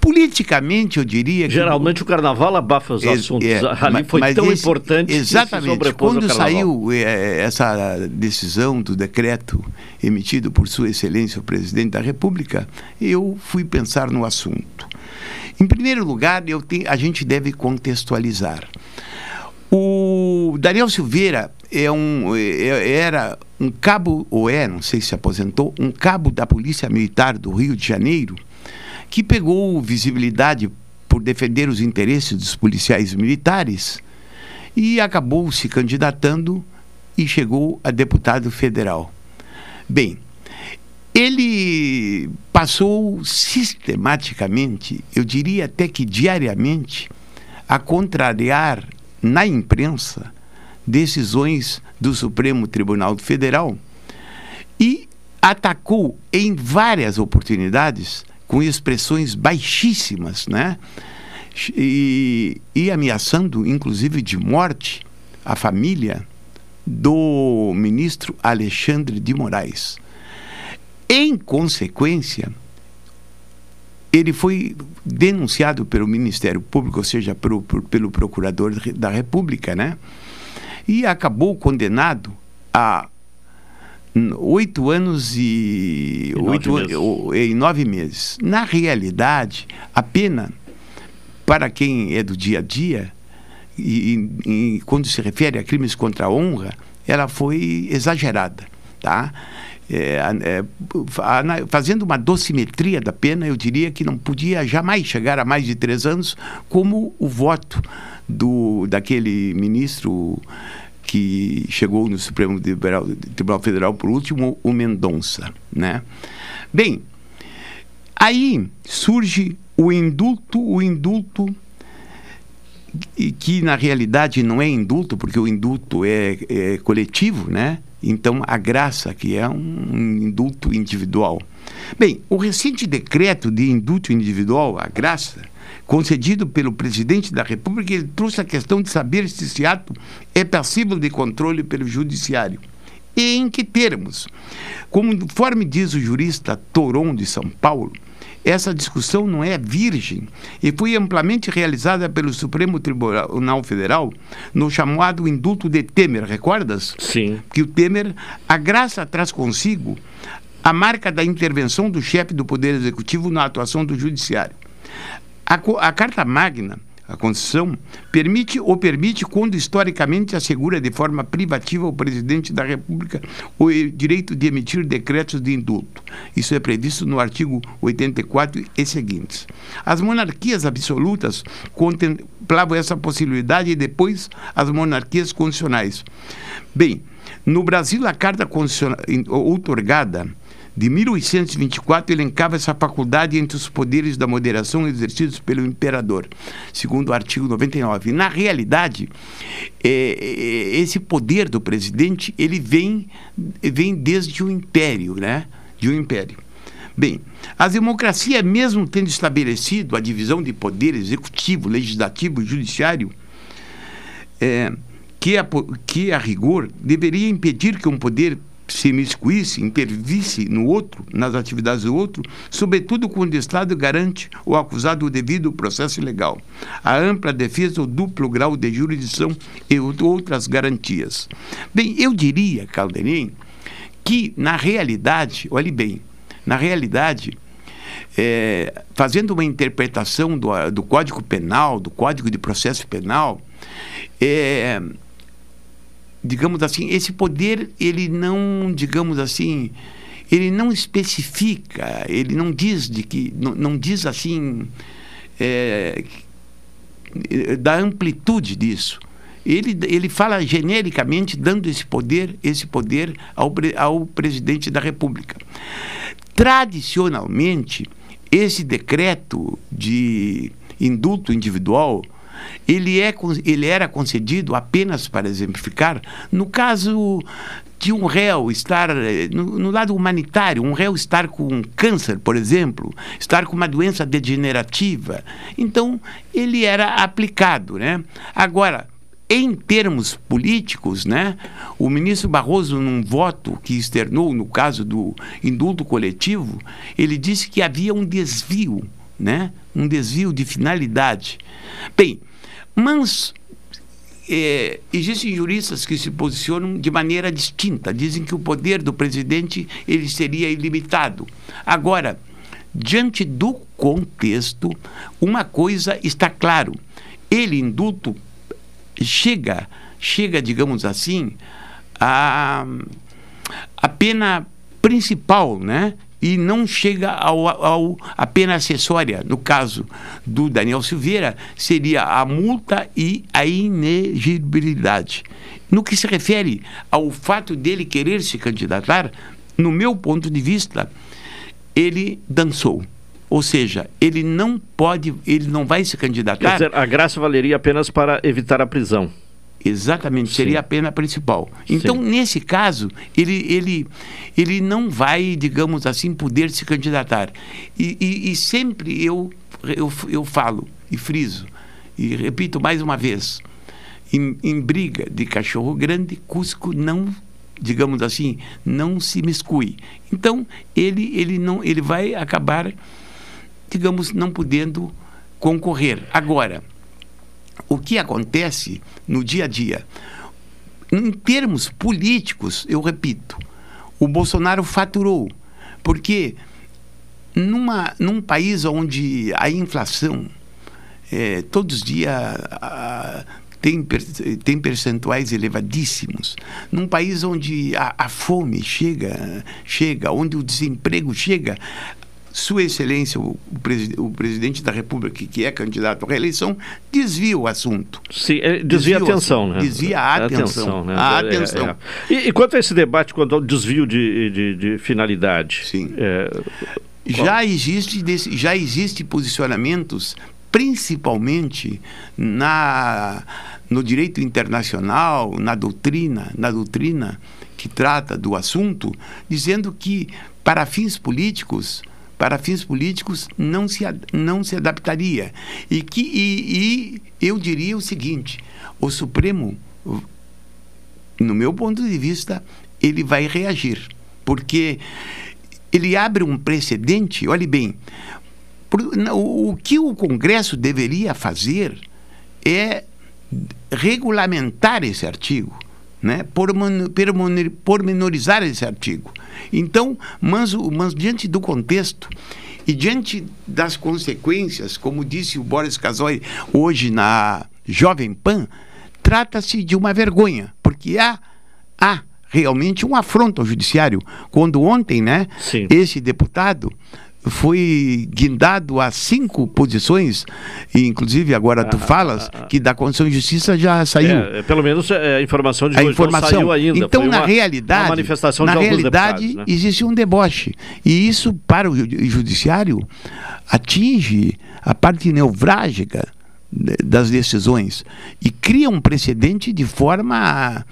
Politicamente, eu diria que. Geralmente o carnaval abafa os assuntos. É, Ali foi tão esse, importante. Exatamente. Quando saiu é, essa decisão do decreto emitido por Sua Excelência o Presidente da República, eu fui pensar no assunto. Em primeiro lugar, eu te, a gente deve contextualizar. O Daniel Silveira é um, é, era um cabo, ou é, não sei se aposentou, um cabo da Polícia Militar do Rio de Janeiro, que pegou visibilidade por defender os interesses dos policiais militares e acabou se candidatando e chegou a deputado federal. Bem, ele passou sistematicamente, eu diria até que diariamente, a contrariar na imprensa decisões do Supremo Tribunal Federal e atacou em várias oportunidades com expressões baixíssimas, né? E, e ameaçando, inclusive, de morte a família do ministro Alexandre de Moraes. Em consequência, ele foi denunciado pelo Ministério Público, ou seja, pro, pelo Procurador da República, né? E acabou condenado a oito anos e, e oito nove e nove meses. Na realidade, a pena para quem é do dia a dia e, e, quando se refere a crimes contra a honra, ela foi exagerada, tá? É, é, fazendo uma dosimetria da pena, eu diria que não podia jamais chegar a mais de três anos, como o voto do, daquele ministro que chegou no Supremo Tribunal Federal por último, o Mendonça. Né? Bem, aí surge o indulto, o indulto que na realidade não é indulto, porque o indulto é, é coletivo, né? Então, a graça, que é um indulto individual. Bem, o recente decreto de indulto individual, a graça, concedido pelo presidente da República, ele trouxe a questão de saber se esse ato é passível de controle pelo judiciário. E em que termos? Conforme diz o jurista Toron de São Paulo, essa discussão não é virgem e foi amplamente realizada pelo Supremo Tribunal Federal no chamado indulto de Temer, recordas? Sim. Que o Temer, a graça traz consigo a marca da intervenção do chefe do Poder Executivo na atuação do Judiciário. A, a Carta Magna a Constituição, permite ou permite quando historicamente assegura de forma privativa ao presidente da República o direito de emitir decretos de indulto. Isso é previsto no artigo 84 e seguintes. As monarquias absolutas contemplavam essa possibilidade e depois as monarquias constitucionais. Bem, no Brasil, a carta outorgada de 1824 elencava essa faculdade entre os poderes da moderação exercidos pelo imperador, segundo o artigo 99. Na realidade, é, é, esse poder do presidente ele vem, vem desde o império, né? De um império. Bem, a democracia, mesmo tendo estabelecido a divisão de poder executivo, legislativo e judiciário, é, que, a, que a rigor deveria impedir que um poder se imiscuísse, intervisse no outro, nas atividades do outro, sobretudo quando o Estado garante o acusado o devido processo legal, a ampla defesa, o duplo grau de jurisdição e outras garantias. Bem, eu diria, Calderim, que na realidade, olhe bem, na realidade, é, fazendo uma interpretação do, do Código Penal, do Código de Processo Penal, é, digamos assim, esse poder, ele não, digamos assim, ele não especifica, ele não diz de que, não, não diz assim, é, da amplitude disso. Ele, ele fala genericamente dando esse poder, esse poder ao, ao presidente da República. Tradicionalmente, esse decreto de indulto individual ele, é, ele era concedido apenas para exemplificar no caso de um réu estar, no, no, lado humanitário, um réu estar com câncer, por exemplo, estar com uma doença degenerativa. Então, ele era aplicado. Né? Agora, em termos políticos, né, o ministro Barroso, num voto que externou no caso do indulto coletivo, ele disse que havia um desvio, né, um desvio de finalidade. Bem, mas é, existem juristas que se posicionam de maneira distinta, dizem que o poder do presidente ele seria ilimitado. Agora, diante do contexto, uma coisa está claro: ele indulto chega, chega, digamos assim, a, a pena principal, né? E não chega ao, ao, a pena acessória. No caso do Daniel Silveira, seria a multa e a inegibilidade. No que se refere ao fato dele querer se candidatar, no meu ponto de vista, ele dançou. Ou seja, ele não pode, ele não vai se candidatar. Quer dizer, a graça valeria apenas para evitar a prisão. Exatamente, Sim. seria a pena principal. Então, Sim. nesse caso, ele, ele, ele não vai, digamos assim, poder se candidatar. E, e, e sempre eu, eu, eu falo e friso, e repito mais uma vez: em, em briga de cachorro grande, Cusco não digamos assim, não se miscui. Então, ele, ele, não, ele vai acabar, digamos, não podendo concorrer. Agora, o que acontece no dia a dia. Em termos políticos, eu repito, o Bolsonaro faturou, porque numa, num país onde a inflação é, todos os dias tem, tem percentuais elevadíssimos, num país onde a, a fome chega, chega, onde o desemprego chega, sua Excelência, o, o, presidente da República, que é candidato à reeleição, desvia o assunto. Sim, é, desvia, desvia a atenção, né? Desvia a atenção. atenção né? A atenção. É, é. E, e, quanto a esse debate quanto ao desvio de, de, de finalidade? Sim. É, já, existe, já existe posicionamentos, principalmente na, no direito internacional, na doutrina, na doutrina que trata do assunto, dizendo que, para fins políticos, para fins políticos não se, não se adaptaria. E, que, e, e eu diria o seguinte: o Supremo, no meu ponto de vista, ele vai reagir, porque ele abre um precedente, olhe bem, o, que o Congresso deveria fazer é regulamentar esse artigo, né? pormenorizar esse artigo. Então, mas, mas diante do contexto e diante das consequências, como disse o Boris Casoy hoje na Jovem Pan, trata-se de uma vergonha, porque há, há realmente um afronto ao judiciário. Quando ontem, né, Sim. esse deputado foi guindado a cinco posições, e inclusive agora tu ah, falas ah, ah, que da Constituição de Justiça já saiu. É, é pelo menos é, a informação de a hoje informação. saiu ainda. Então, na uma, realidade, uma manifestação na realidade né? existe um deboche. E isso, para o judiciário, atinge a parte neurálgica das decisões e cria um precedente de forma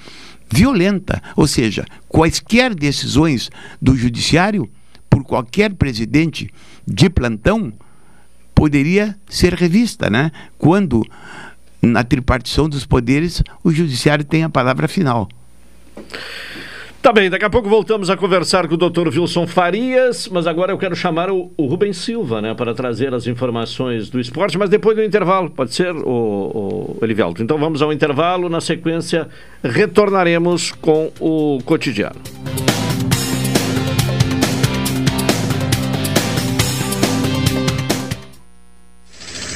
violenta. Ou seja, quaisquer decisões do judiciário por qualquer presidente de plantão poderia ser revista, né? Quando na tripartição dos poderes o judiciário tem a palavra final. Tá bem, daqui a pouco voltamos a conversar com o Dr. Wilson Farias, mas agora eu quero chamar o, o Rubens Silva, né, para trazer as informações do esporte, mas depois do intervalo, pode ser, o, o Elivelto? Então vamos ao intervalo, na sequência retornaremos com o cotidiano.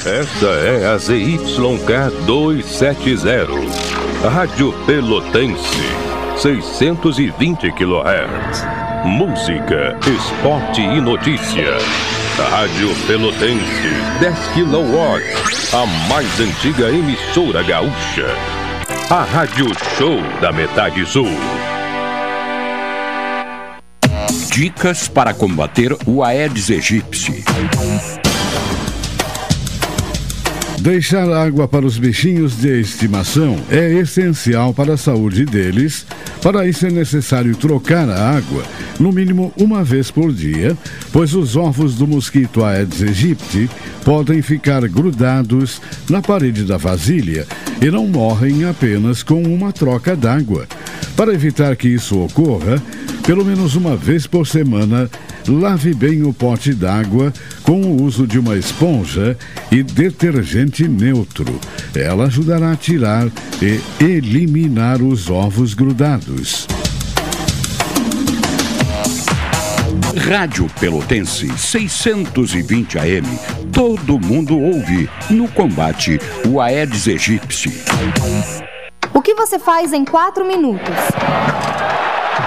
Esta é a ZYK 270, Rádio Pelotense, 620 kHz. Música, esporte e notícia. Rádio Pelotense, 10 kW, a mais antiga emissora gaúcha. A Rádio Show da Metade Sul. Dicas para combater o Aedes aegypti. Deixar água para os bichinhos de estimação é essencial para a saúde deles. Para isso é necessário trocar a água, no mínimo uma vez por dia, pois os ovos do mosquito Aedes aegypti podem ficar grudados na parede da vasilha e não morrem apenas com uma troca d'água. Para evitar que isso ocorra, pelo menos uma vez por semana, lave bem o pote d'água com o uso de uma esponja e detergente neutro. Ela ajudará a tirar e eliminar os ovos grudados. Rádio Pelotense 620 AM. Todo mundo ouve no combate o Aedes aegypti. O que você faz em quatro minutos?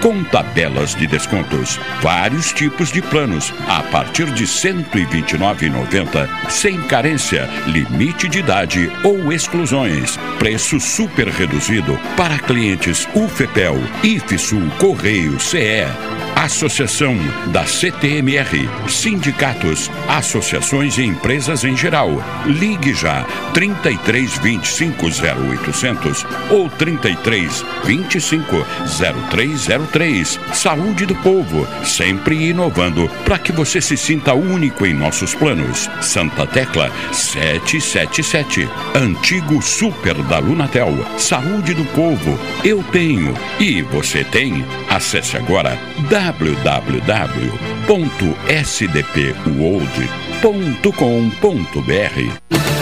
com tabelas de descontos. Vários tipos de planos a partir de R$ 129,90, sem carência, limite de idade ou exclusões. Preço super reduzido para clientes UFEPEL, IFSUL, Correio, CE. Associação da CTMR, sindicatos, associações e empresas em geral. Ligue já 33 25 0800 ou 33 25 0303. Saúde do povo, sempre inovando para que você se sinta único em nossos planos. Santa Tecla 777. Antigo Super da Lunatel. Saúde do povo, eu tenho e você tem. Acesse agora www.sdpworld.com.br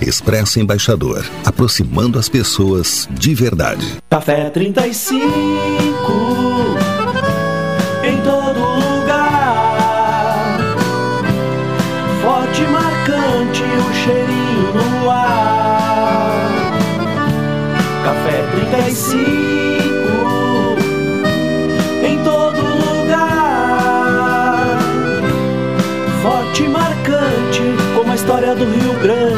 Expresso Embaixador, aproximando as pessoas de verdade. Café 35 em todo lugar. Forte e marcante o cheirinho no ar. Café 35 em todo lugar. Forte e marcante como a história do Rio Grande.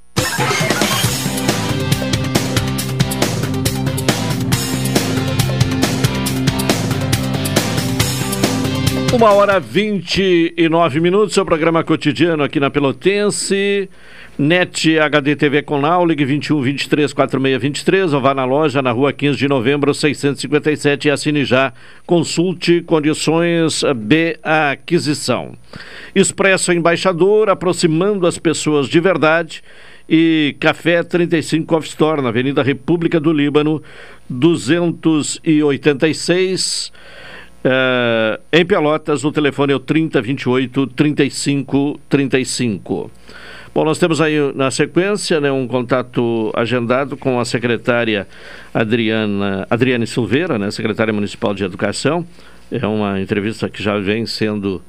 Uma hora vinte e nove minutos, seu programa cotidiano aqui na Pelotense. NET HD TV com Now, ligue 21 23 46 23 ou vá na loja na rua 15 de novembro 657 e assine já. Consulte condições de aquisição. Expresso Embaixador, aproximando as pessoas de verdade. E Café 35 Coffee Store, na Avenida República do Líbano, 286. Uh, em Pelotas, o telefone é o 3028 3535. Bom, nós temos aí na sequência né, um contato agendado com a secretária Adriana, Adriane Silveira, né, secretária municipal de Educação. É uma entrevista que já vem sendo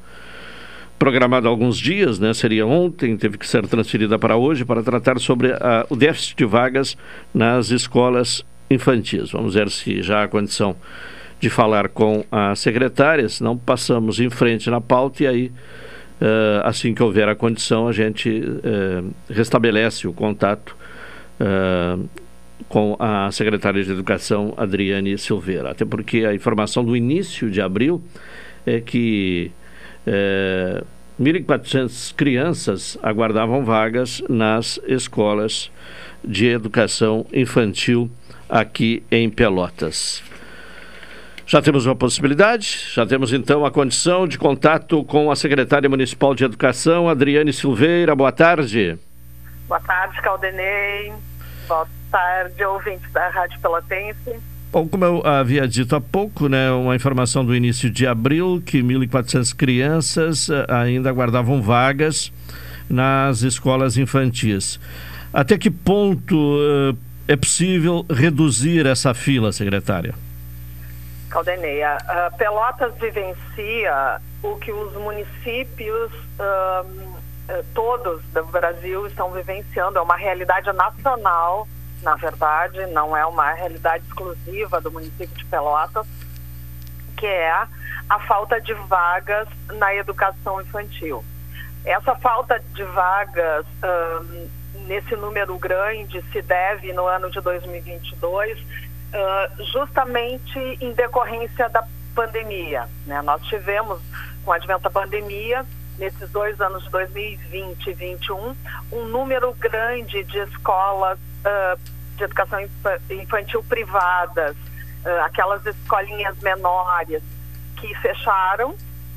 programada há alguns dias, né? Seria ontem, teve que ser transferida para hoje para tratar sobre a, o déficit de vagas nas escolas infantis. Vamos ver se já há condição de falar com a secretária, senão passamos em frente na pauta e aí Uh, assim que houver a condição, a gente uh, restabelece o contato uh, com a secretária de Educação, Adriane Silveira. Até porque a informação do início de abril é que 1.400 crianças aguardavam vagas nas escolas de educação infantil aqui em Pelotas. Já temos uma possibilidade, já temos então a condição de contato com a secretária municipal de Educação, Adriane Silveira. Boa tarde. Boa tarde, Caldenei. Boa tarde, ouvintes da Rádio Pelotense. Bom, como eu havia dito há pouco, né, uma informação do início de abril que 1.400 crianças eh, ainda aguardavam vagas nas escolas infantis. Até que ponto uh, é possível reduzir essa fila, secretária? Caldeneia, uh, Pelotas vivencia o que os municípios uh, todos do Brasil estão vivenciando, é uma realidade nacional, na verdade, não é uma realidade exclusiva do município de Pelotas, que é a falta de vagas na educação infantil. Essa falta de vagas uh, nesse número grande se deve no ano de 2022 justamente em decorrência da pandemia. Né? Nós tivemos, com o advento da pandemia, nesses dois anos de 2020 e 2021, um número grande de escolas uh, de educação infantil privadas, uh, aquelas escolinhas menores que fecharam,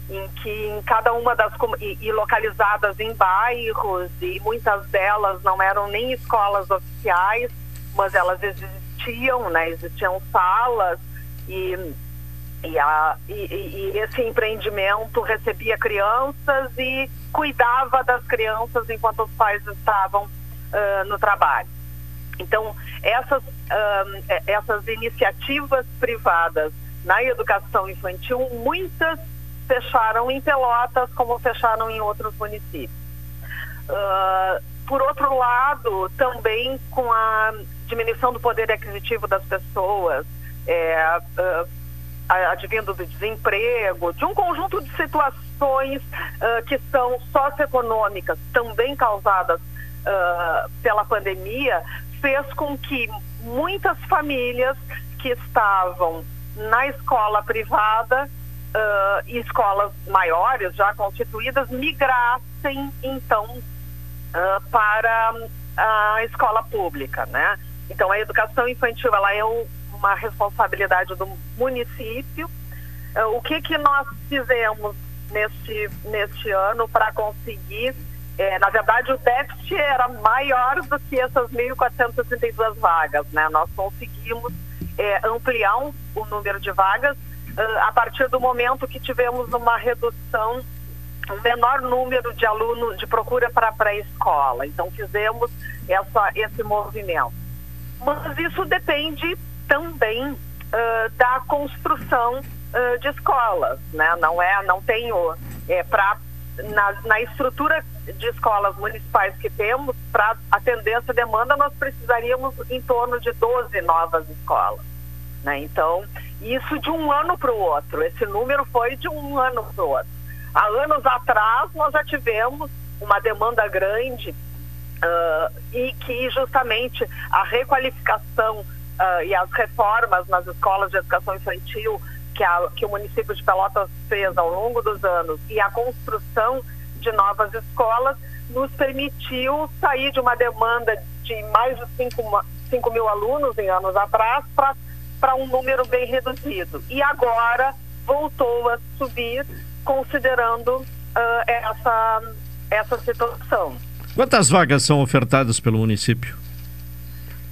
em que em cada uma das e, e localizadas em bairros e muitas delas não eram nem escolas oficiais, mas elas existiam existiam, né? Existiam salas e, e, a, e, e esse empreendimento recebia crianças e cuidava das crianças enquanto os pais estavam uh, no trabalho. Então, essas, uh, essas iniciativas privadas na educação infantil, muitas fecharam em Pelotas, como fecharam em outros municípios. Uh, por outro lado, também com a diminuição do poder aquisitivo das pessoas, é, uh, advindo do desemprego, de um conjunto de situações uh, que são socioeconômicas, também causadas uh, pela pandemia, fez com que muitas famílias que estavam na escola privada e escolas maiores já constituídas migrassem então para a escola pública, né? Então a educação infantil ela é uma responsabilidade do município. Uh, o que que nós fizemos neste neste ano para conseguir é, na verdade, o déficit era maior do que essas 1.432 vagas. Né? Nós conseguimos é, ampliar o número de vagas uh, a partir do momento que tivemos uma redução, um menor número de alunos de procura para a pré-escola. Então, fizemos essa, esse movimento. Mas isso depende também uh, da construção uh, de escolas. Né? Não, é, não tenho. É, para na, na estrutura de escolas municipais que temos, para atender essa demanda, nós precisaríamos em torno de 12 novas escolas. Né? Então, isso de um ano para o outro, esse número foi de um ano para o outro. Há anos atrás, nós já tivemos uma demanda grande uh, e que justamente a requalificação uh, e as reformas nas escolas de educação infantil que, a, que o município de Pelotas fez ao longo dos anos e a construção de novas escolas nos permitiu sair de uma demanda de mais de 5, 5 mil alunos em anos atrás para um número bem reduzido. E agora voltou a subir, considerando uh, essa, essa situação. Quantas vagas são ofertadas pelo município?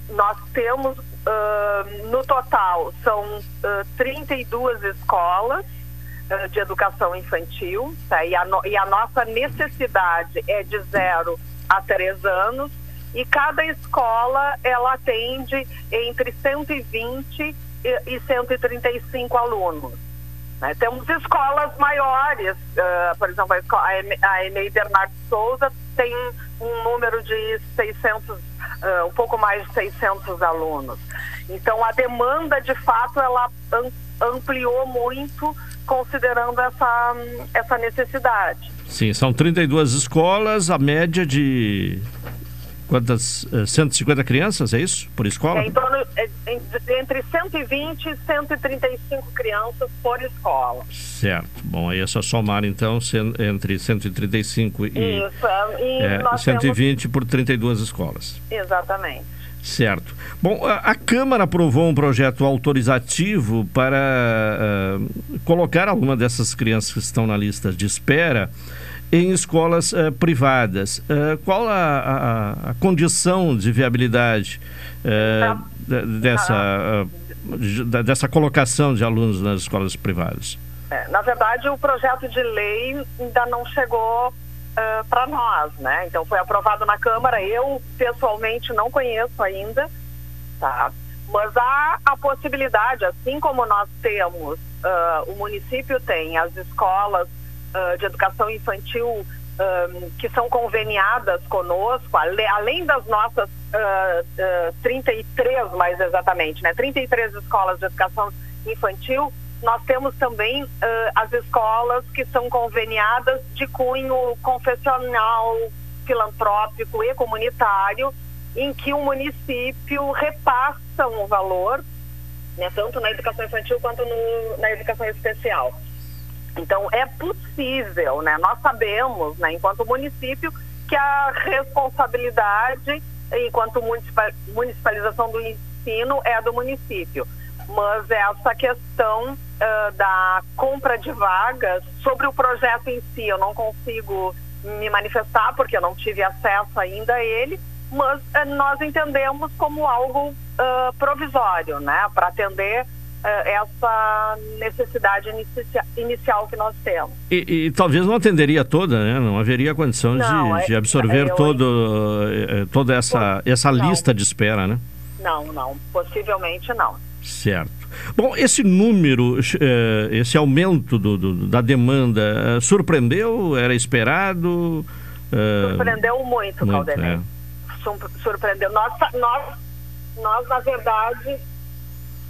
Nós temos Uh, no total, são uh, 32 escolas uh, de educação infantil, tá? e, a no, e a nossa necessidade é de 0 a 3 anos, e cada escola ela atende entre 120 e, e 135 alunos. Né? Temos escolas maiores, uh, por exemplo, a, escola, a EMEI Bernardo Souza tem um número de 600, uh, um pouco mais de 600 alunos. Então a demanda de fato ela ampliou muito considerando essa, essa necessidade. Sim, são 32 escolas, a média de quantas? 150 eh, crianças, é isso? Por escola? É, em torno, é, entre 120 e 135 crianças por escola. Certo. Bom, aí é só somar então entre 135 e, isso, e é, 120 temos... por 32 escolas. Exatamente. Certo. Bom, a, a, Câmara aprovou um projeto autorizativo para uh, colocar alguma dessas crianças que estão na lista de espera em escolas uh, privadas. Uh, qual a, a, a, condição de viabilidade dessa, dessa colocação de alunos nas escolas privadas? É, na verdade, o projeto de lei ainda não chegou uh, para nós, né? Então foi aprovado na Câmara. Eu pessoalmente não conheço ainda, tá? Mas há a possibilidade, assim como nós temos, uh, o município tem as escolas uh, de educação infantil um, que são conveniadas conosco, além das nossas uh, 33 mais exatamente, né? 33 escolas de educação infantil nós temos também uh, as escolas que são conveniadas de cunho confessional, filantrópico e comunitário, em que o município repassa um valor, né, tanto na educação infantil quanto no, na educação especial. Então, é possível, né? Nós sabemos, né, enquanto município, que a responsabilidade, enquanto municipalização do ensino, é do município mas essa questão uh, da compra de vagas, sobre o projeto em si, eu não consigo me manifestar porque eu não tive acesso ainda a ele, mas uh, nós entendemos como algo uh, provisório, né, para atender essa necessidade inicia inicial que nós temos. E, e, talvez não atenderia toda, né? Não haveria condição não, de, de, é, absorver é, todo, toda essa, essa lista de espera, né? Não, não, possivelmente não. Certo. Bom, esse número, eh, esse aumento do, do, da demanda, eh, surpreendeu? Era esperado? Eh, surpreendeu muito, muito Caldenei. É. Surpreendeu. Nós, nós, nós, na verdade,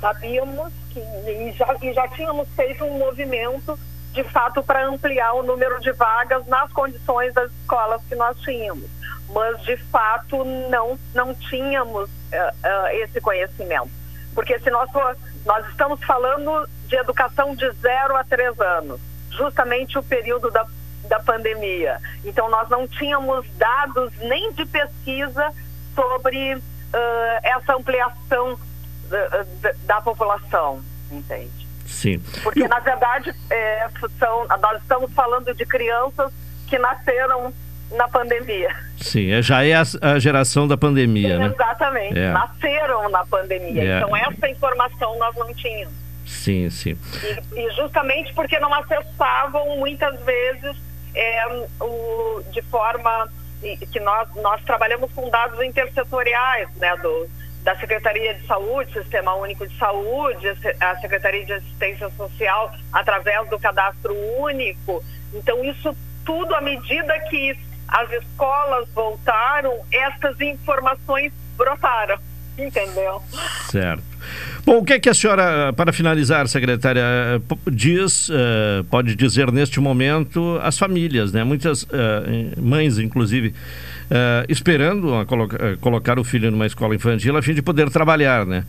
sabíamos e já, e já tínhamos feito um movimento, de fato, para ampliar o número de vagas nas condições das escolas que nós tínhamos. Mas, de fato, não, não tínhamos uh, uh, esse conhecimento porque se nós, nós estamos falando de educação de 0 a 3 anos, justamente o período da, da pandemia. Então, nós não tínhamos dados nem de pesquisa sobre uh, essa ampliação da, da, população, entende? Sim. Porque, na verdade, é, são, nós estamos falando de crianças que nasceram na pandemia. Sim, é, já é a, a geração da pandemia, né? Exatamente, é. nasceram na pandemia. É. Então, essa informação nós não tínhamos. Sim, sim. E, e justamente porque não acessavam muitas vezes é, o, de forma que nós, nós trabalhamos com dados intersetoriais, né, do, da Secretaria de Saúde, Sistema Único de Saúde, a Secretaria de Assistência Social através do Cadastro Único. Então, isso tudo à medida que as escolas voltaram, essas informações brotaram, entendeu? Certo. Bom, o que é que a senhora, para finalizar, secretária, diz, uh, pode dizer neste momento as famílias, né? Muitas uh, mães, inclusive, uh, esperando colocar o filho numa escola infantil a fim de poder trabalhar, né?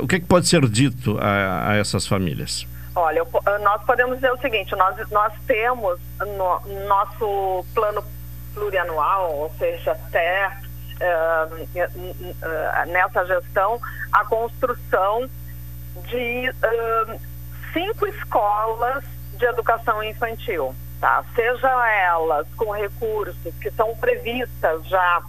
o que é que pode ser dito a, a essas famílias? Olha, nós podemos dizer o seguinte, nós, nós temos no nosso plano plurianual, ou seja, até nessa gestão, a construção de cinco escolas de educação infantil, tá? Seja elas com recursos que são previstas já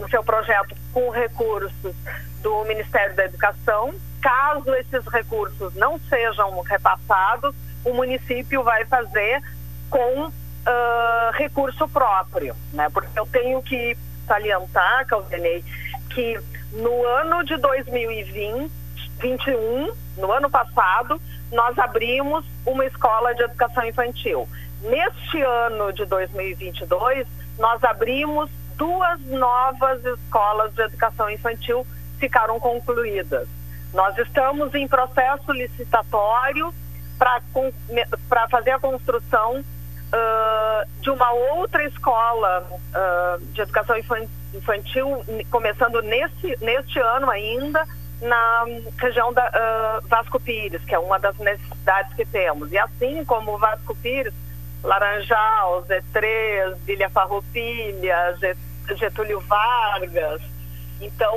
no seu projeto com recursos do Ministério da Educação. Caso esses recursos não sejam repassados, o município vai fazer com uh, recurso próprio, né? Porque eu tenho que salientar, Caldenei, que no ano de 2021, no ano passado, nós abrimos uma escola de educação infantil. Neste ano de 2022, nós abrimos duas novas escolas de educação infantil ficaram concluídas. Nós estamos em processo licitatório para fazer a construção uh, de uma outra escola uh, de educação infantil, começando nesse, neste ano ainda, na região da uh, Vasco Pires, que é uma das necessidades que temos. E assim como Vasco Pires, Laranjal, Z3, Vila Farroupilha, Getúlio Vargas. Então,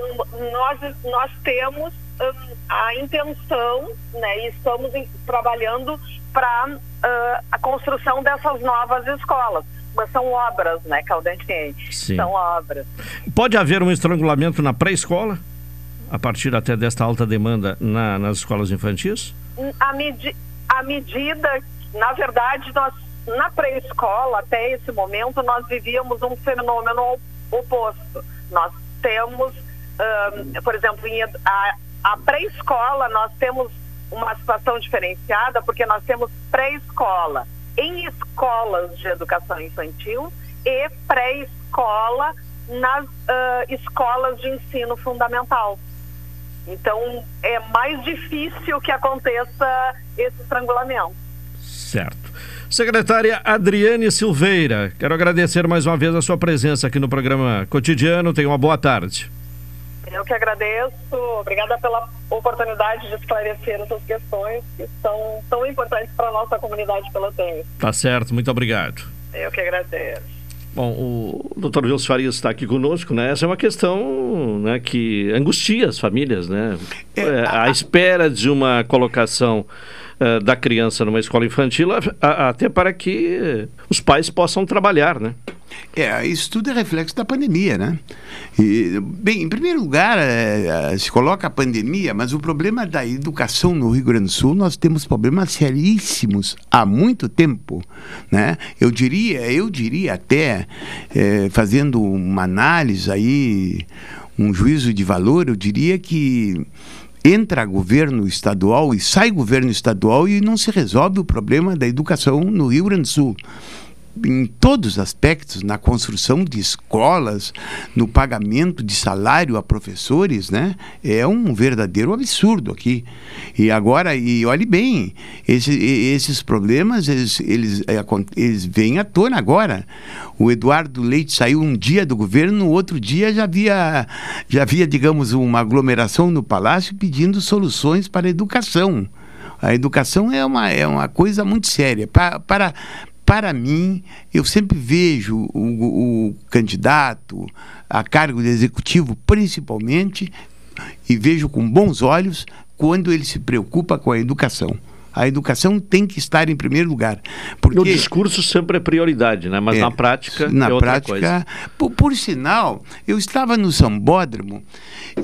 nós, nós temos um, a intenção, né, e estamos em, trabalhando para uh, a construção dessas novas escolas. Mas são obras, né, Caldentense? São obras. Pode haver um estrangulamento na pré-escola? A partir até desta alta demanda na, nas escolas infantis? A, medi a medida, na verdade, nós, na pré-escola, até esse momento, nós vivíamos um fenômeno oposto. Nós temos, um, por exemplo, em, a, a pré-escola, nós temos uma situação diferenciada porque nós temos pré-escola em escolas de educação infantil e pré-escola nas uh, escolas de ensino fundamental. Então, é mais difícil que aconteça esse estrangulamento. Certo. Secretária Adriane Silveira, quero agradecer mais uma vez a sua presença aqui no programa Cotidiano. Tenha uma boa tarde. Eu que agradeço. Obrigada pela oportunidade de esclarecer essas questões que são tão importantes para a nossa comunidade pelotense. Tá certo, muito obrigado. Eu que agradeço. Bom, o doutor Wilson Farias está aqui conosco, né? Essa é uma questão né, que angustia as famílias, né? É, é a, a espera de uma colocação uh, da criança numa escola infantil, a, a, até para que os pais possam trabalhar, né? É, isso tudo é reflexo da pandemia, né? E, bem, em primeiro lugar, é, se coloca a pandemia, mas o problema da educação no Rio Grande do Sul, nós temos problemas seríssimos há muito tempo, né? Eu diria, eu diria até, é, fazendo uma análise aí, um juízo de valor, eu diria que entra governo estadual e sai governo estadual e não se resolve o problema da educação no Rio Grande do Sul em todos os aspectos, na construção de escolas, no pagamento de salário a professores, né? É um verdadeiro absurdo aqui. E agora, e olhe bem, esse, esses problemas, eles, eles, é, eles vêm à tona agora. O Eduardo Leite saiu um dia do governo, no outro dia já havia, já havia, digamos, uma aglomeração no Palácio pedindo soluções para a educação. A educação é uma, é uma coisa muito séria. Para, para, para mim, eu sempre vejo o, o, candidato a cargo de executivo, principalmente, e vejo com bons olhos quando ele se preocupa com a educação. A educação tem que estar em primeiro lugar. Porque, no discurso sempre é prioridade, né? mas é, na prática na é prática, por, por, sinal, eu estava no Sambódromo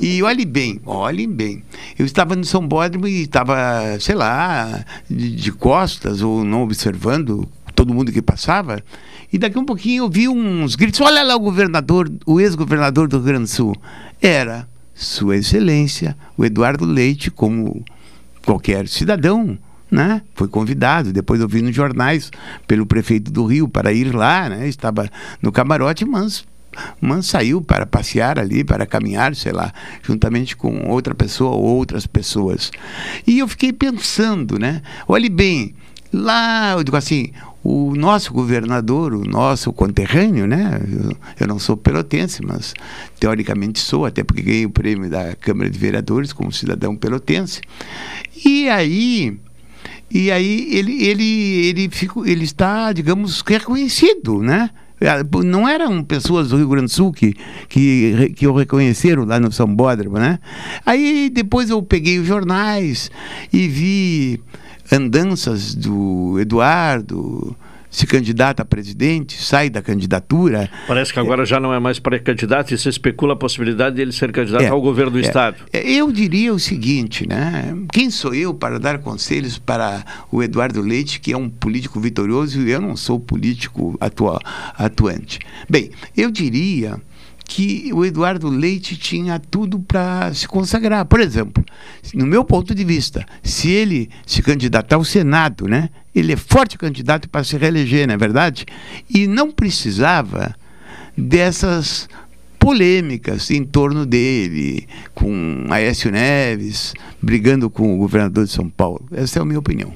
e olhe bem, olhem bem. Eu estava no Sambódromo e estava, sei lá, de, de costas ou não observando todo mundo que passava. E daqui um pouquinho eu vi uns gritos: olha lá o governador, o ex-governador do Rio Grande do Sul. Era Sua Excelência, o Eduardo Leite, como qualquer cidadão. Né? Foi convidado, depois eu vi nos jornais pelo prefeito do Rio para ir lá, né? Estava no camarote, mas mas saiu para passear ali, para caminhar, sei lá, juntamente com outra pessoa ou outras pessoas. E eu fiquei pensando, né? Olhe bem, lá, eu digo assim, o nosso governador, o nosso conterrâneo, né? Eu, eu, não sou pelotense, mas teoricamente sou, até porque ganhei o prêmio da Câmara de Vereadores como cidadão pelotense. E aí, e aí ele, ele, ele, fico, ele está, digamos, reconhecido, né? Não eram pessoas do Rio Grande do Sul que, que, que o reconheceram lá no São Bódromo, né? Aí depois eu peguei os jornais e vi andanças do Eduardo, se candidata a presidente, sai da candidatura. Parece que agora é, já não é mais pré-candidato e se especula a possibilidade de ele ser candidato é, ao governo do é, Estado. É, eu diria o seguinte, né? Quem sou eu para dar conselhos para o Eduardo Leite, que é um político vitorioso e eu não sou político atual, atuante? Bem, eu diria que o Eduardo Leite tinha tudo para se consagrar. Por exemplo, no meu ponto de vista, se ele se candidatar ao Senado, né, ele é forte candidato para se reeleger, não é verdade? E não precisava dessas polêmicas em torno dele, com Aécio Neves, brigando com o governador de São Paulo. Essa é a minha opinião.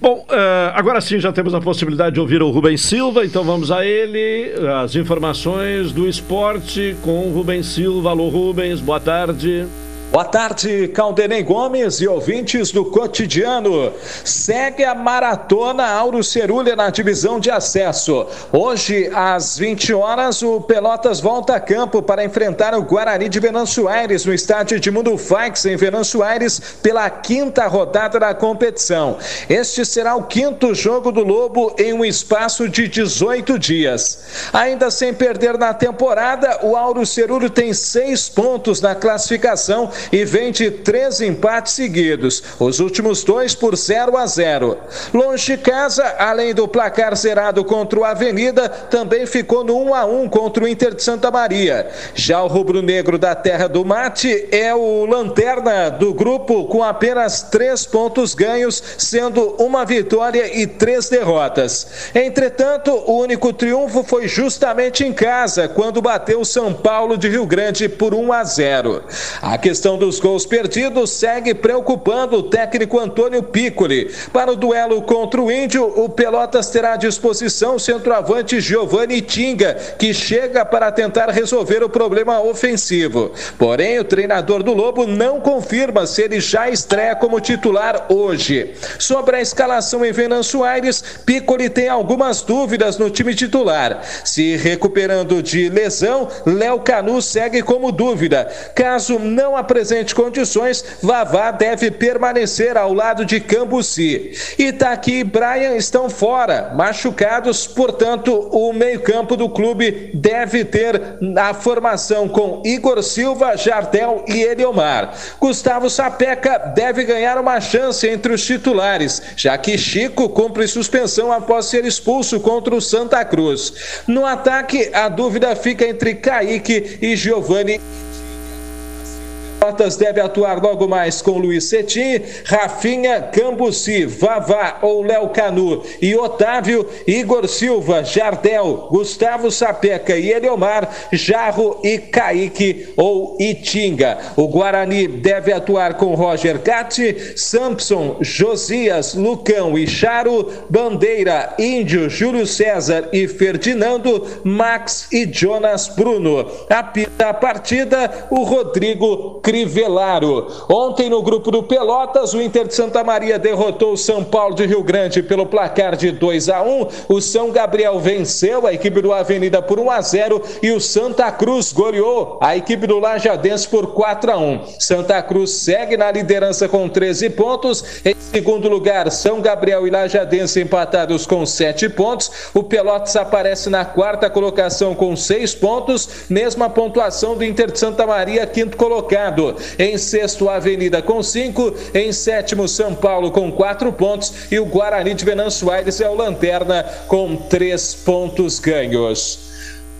Bom, uh, agora sim já temos a possibilidade de ouvir o Rubens Silva, então vamos a ele. As informações do esporte com o Rubens Silva. Alô, Rubens, boa tarde. Boa tarde, Caldenei Gomes e ouvintes do cotidiano. Segue a maratona Auro Cerulha na divisão de acesso. Hoje, às 20 horas, o Pelotas volta a campo para enfrentar o Guarani de Venâncio Aires no estádio de Mundo Fax, em Venâncio Aires, pela quinta rodada da competição. Este será o quinto jogo do Lobo em um espaço de 18 dias. Ainda sem perder na temporada, o Auro Cerulho tem seis pontos na classificação e vem de três empates seguidos, os últimos dois por 0 a 0. Longe casa, além do placar zerado contra o Avenida, também ficou no 1 a 1 contra o Inter de Santa Maria. Já o rubro-negro da Terra do Mate é o lanterna do grupo com apenas três pontos ganhos, sendo uma vitória e três derrotas. Entretanto, o único triunfo foi justamente em casa, quando bateu o São Paulo de Rio Grande por 1 a 0. A questão questão dos gols perdidos segue preocupando o técnico Antônio Piccoli. Para o duelo contra o Índio, o Pelotas terá à disposição o centroavante Giovanni Tinga, que chega para tentar resolver o problema ofensivo. Porém, o treinador do Lobo não confirma se ele já estreia como titular hoje. Sobre a escalação em Venâncio Aires, Piccoli tem algumas dúvidas no time titular. Se recuperando de lesão, Léo Canu segue como dúvida. Caso não apresente presentes condições, Vavá deve permanecer ao lado de Cambuci. Itaqui e Brian estão fora, machucados, portanto, o meio-campo do clube deve ter a formação com Igor Silva, Jardel e Eliomar. Gustavo Sapeca deve ganhar uma chance entre os titulares, já que Chico cumpre suspensão após ser expulso contra o Santa Cruz. No ataque, a dúvida fica entre Kaique e Giovanni. Pelotas deve atuar logo mais com Luiz Cetim, Rafinha, Cambuci, Vavá ou Léo Canu e Otávio, Igor Silva, Jardel, Gustavo Sapeca e Eliomar, Jarro e Kaique ou Itinga. O Guarani deve atuar com Roger Gatti, Sampson, Josias, Lucão e Charo, Bandeira, Índio, Júlio César e Ferdinando, Max e Jonas Bruno. Apita a partida o Rodrigo Crivellaro. Ontem no grupo do Pelotas, o Inter de Santa Maria derrotou o São Paulo de Rio Grande pelo placar de 2 a 1. O São Gabriel venceu a equipe do Avenida por 1 a 0 e o Santa Cruz goleou a equipe do Lajadense por 4 a 1. Santa Cruz segue na liderança com 13 pontos. Em segundo lugar, São Gabriel e Lajadense empatados com 7 pontos. O Pelotas aparece na quarta colocação com 6 pontos, mesma pontuação do Inter de Santa Maria, quinto colocado. Em sexto, a Avenida com 5. Em sétimo, São Paulo com 4 pontos. E o Guarani de Venâncio Aires é o lanterna com 3 pontos ganhos.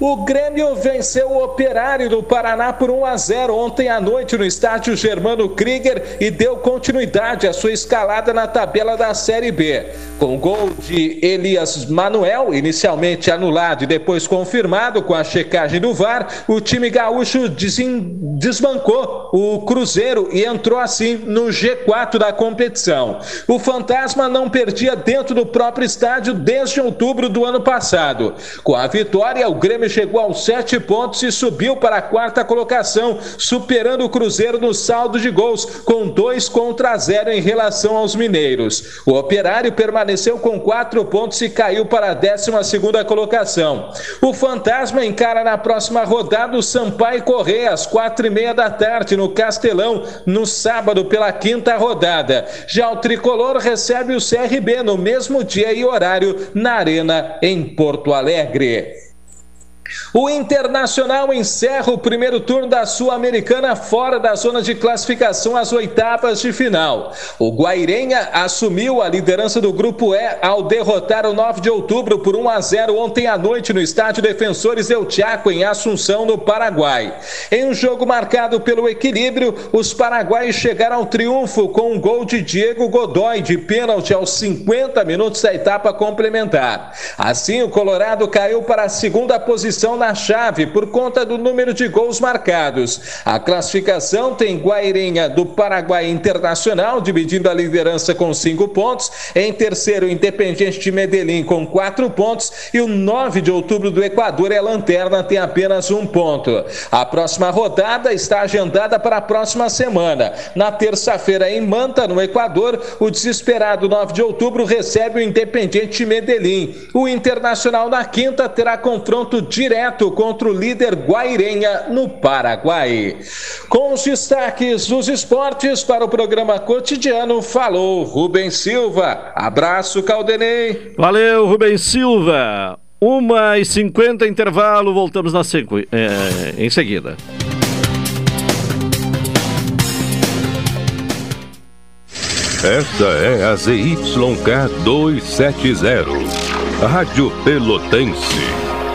O Grêmio venceu o Operário do Paraná por 1 a 0 ontem à noite no estádio Germano Krieger e deu continuidade à sua escalada na tabela da Série B. Com gol de Elias Manuel, inicialmente anulado e depois confirmado com a checagem do VAR, o time gaúcho desbancou o Cruzeiro e entrou assim no G4 da competição. O Fantasma não perdia dentro do próprio estádio desde outubro do ano passado. Com a vitória, o Grêmio chegou aos sete pontos e subiu para a quarta colocação, superando o Cruzeiro no saldo de gols, com dois contra zero em relação aos mineiros. O Operário permaneceu com quatro pontos e caiu para a décima segunda colocação. O Fantasma encara na próxima rodada o Sampaio Correia às quatro e meia da tarde no Castelão, no sábado pela quinta rodada. Já o Tricolor recebe o CRB no mesmo dia e horário na Arena em Porto Alegre. O Internacional encerra o primeiro turno da Sul-Americana fora da zona de classificação às oitavas de final. O Guairenha assumiu a liderança do Grupo E ao derrotar o 9 de outubro por 1 a 0 ontem à noite no estádio Defensores El Chaco, em Assunção, no Paraguai. Em um jogo marcado pelo equilíbrio, os paraguaios chegaram ao triunfo com um gol de Diego Godoy de pênalti aos 50 minutos da etapa complementar. Assim, o Colorado caiu para a segunda posição posição na chave por conta do número de gols marcados. A classificação tem Guairenha do Paraguai Internacional dividindo a liderança com cinco pontos. Em terceiro, Independiente de Medellín com quatro pontos. E o 9 de outubro do Equador é lanterna, tem apenas um ponto. A próxima rodada está agendada para a próxima semana. Na terça-feira, em Manta, no Equador, o desesperado 9 de outubro recebe o Independiente de Medellín. O Internacional na quinta terá confronto direto direto contra o líder Guairenha no Paraguai. Com os destaques dos esportes para o programa cotidiano, falou Rubens Silva. Abraço, Caldenei. Valeu, Rubens Silva. Uma e cinquenta intervalo, voltamos na sequ... É, em seguida. Esta é a ZYK 270, Rádio Pelotense.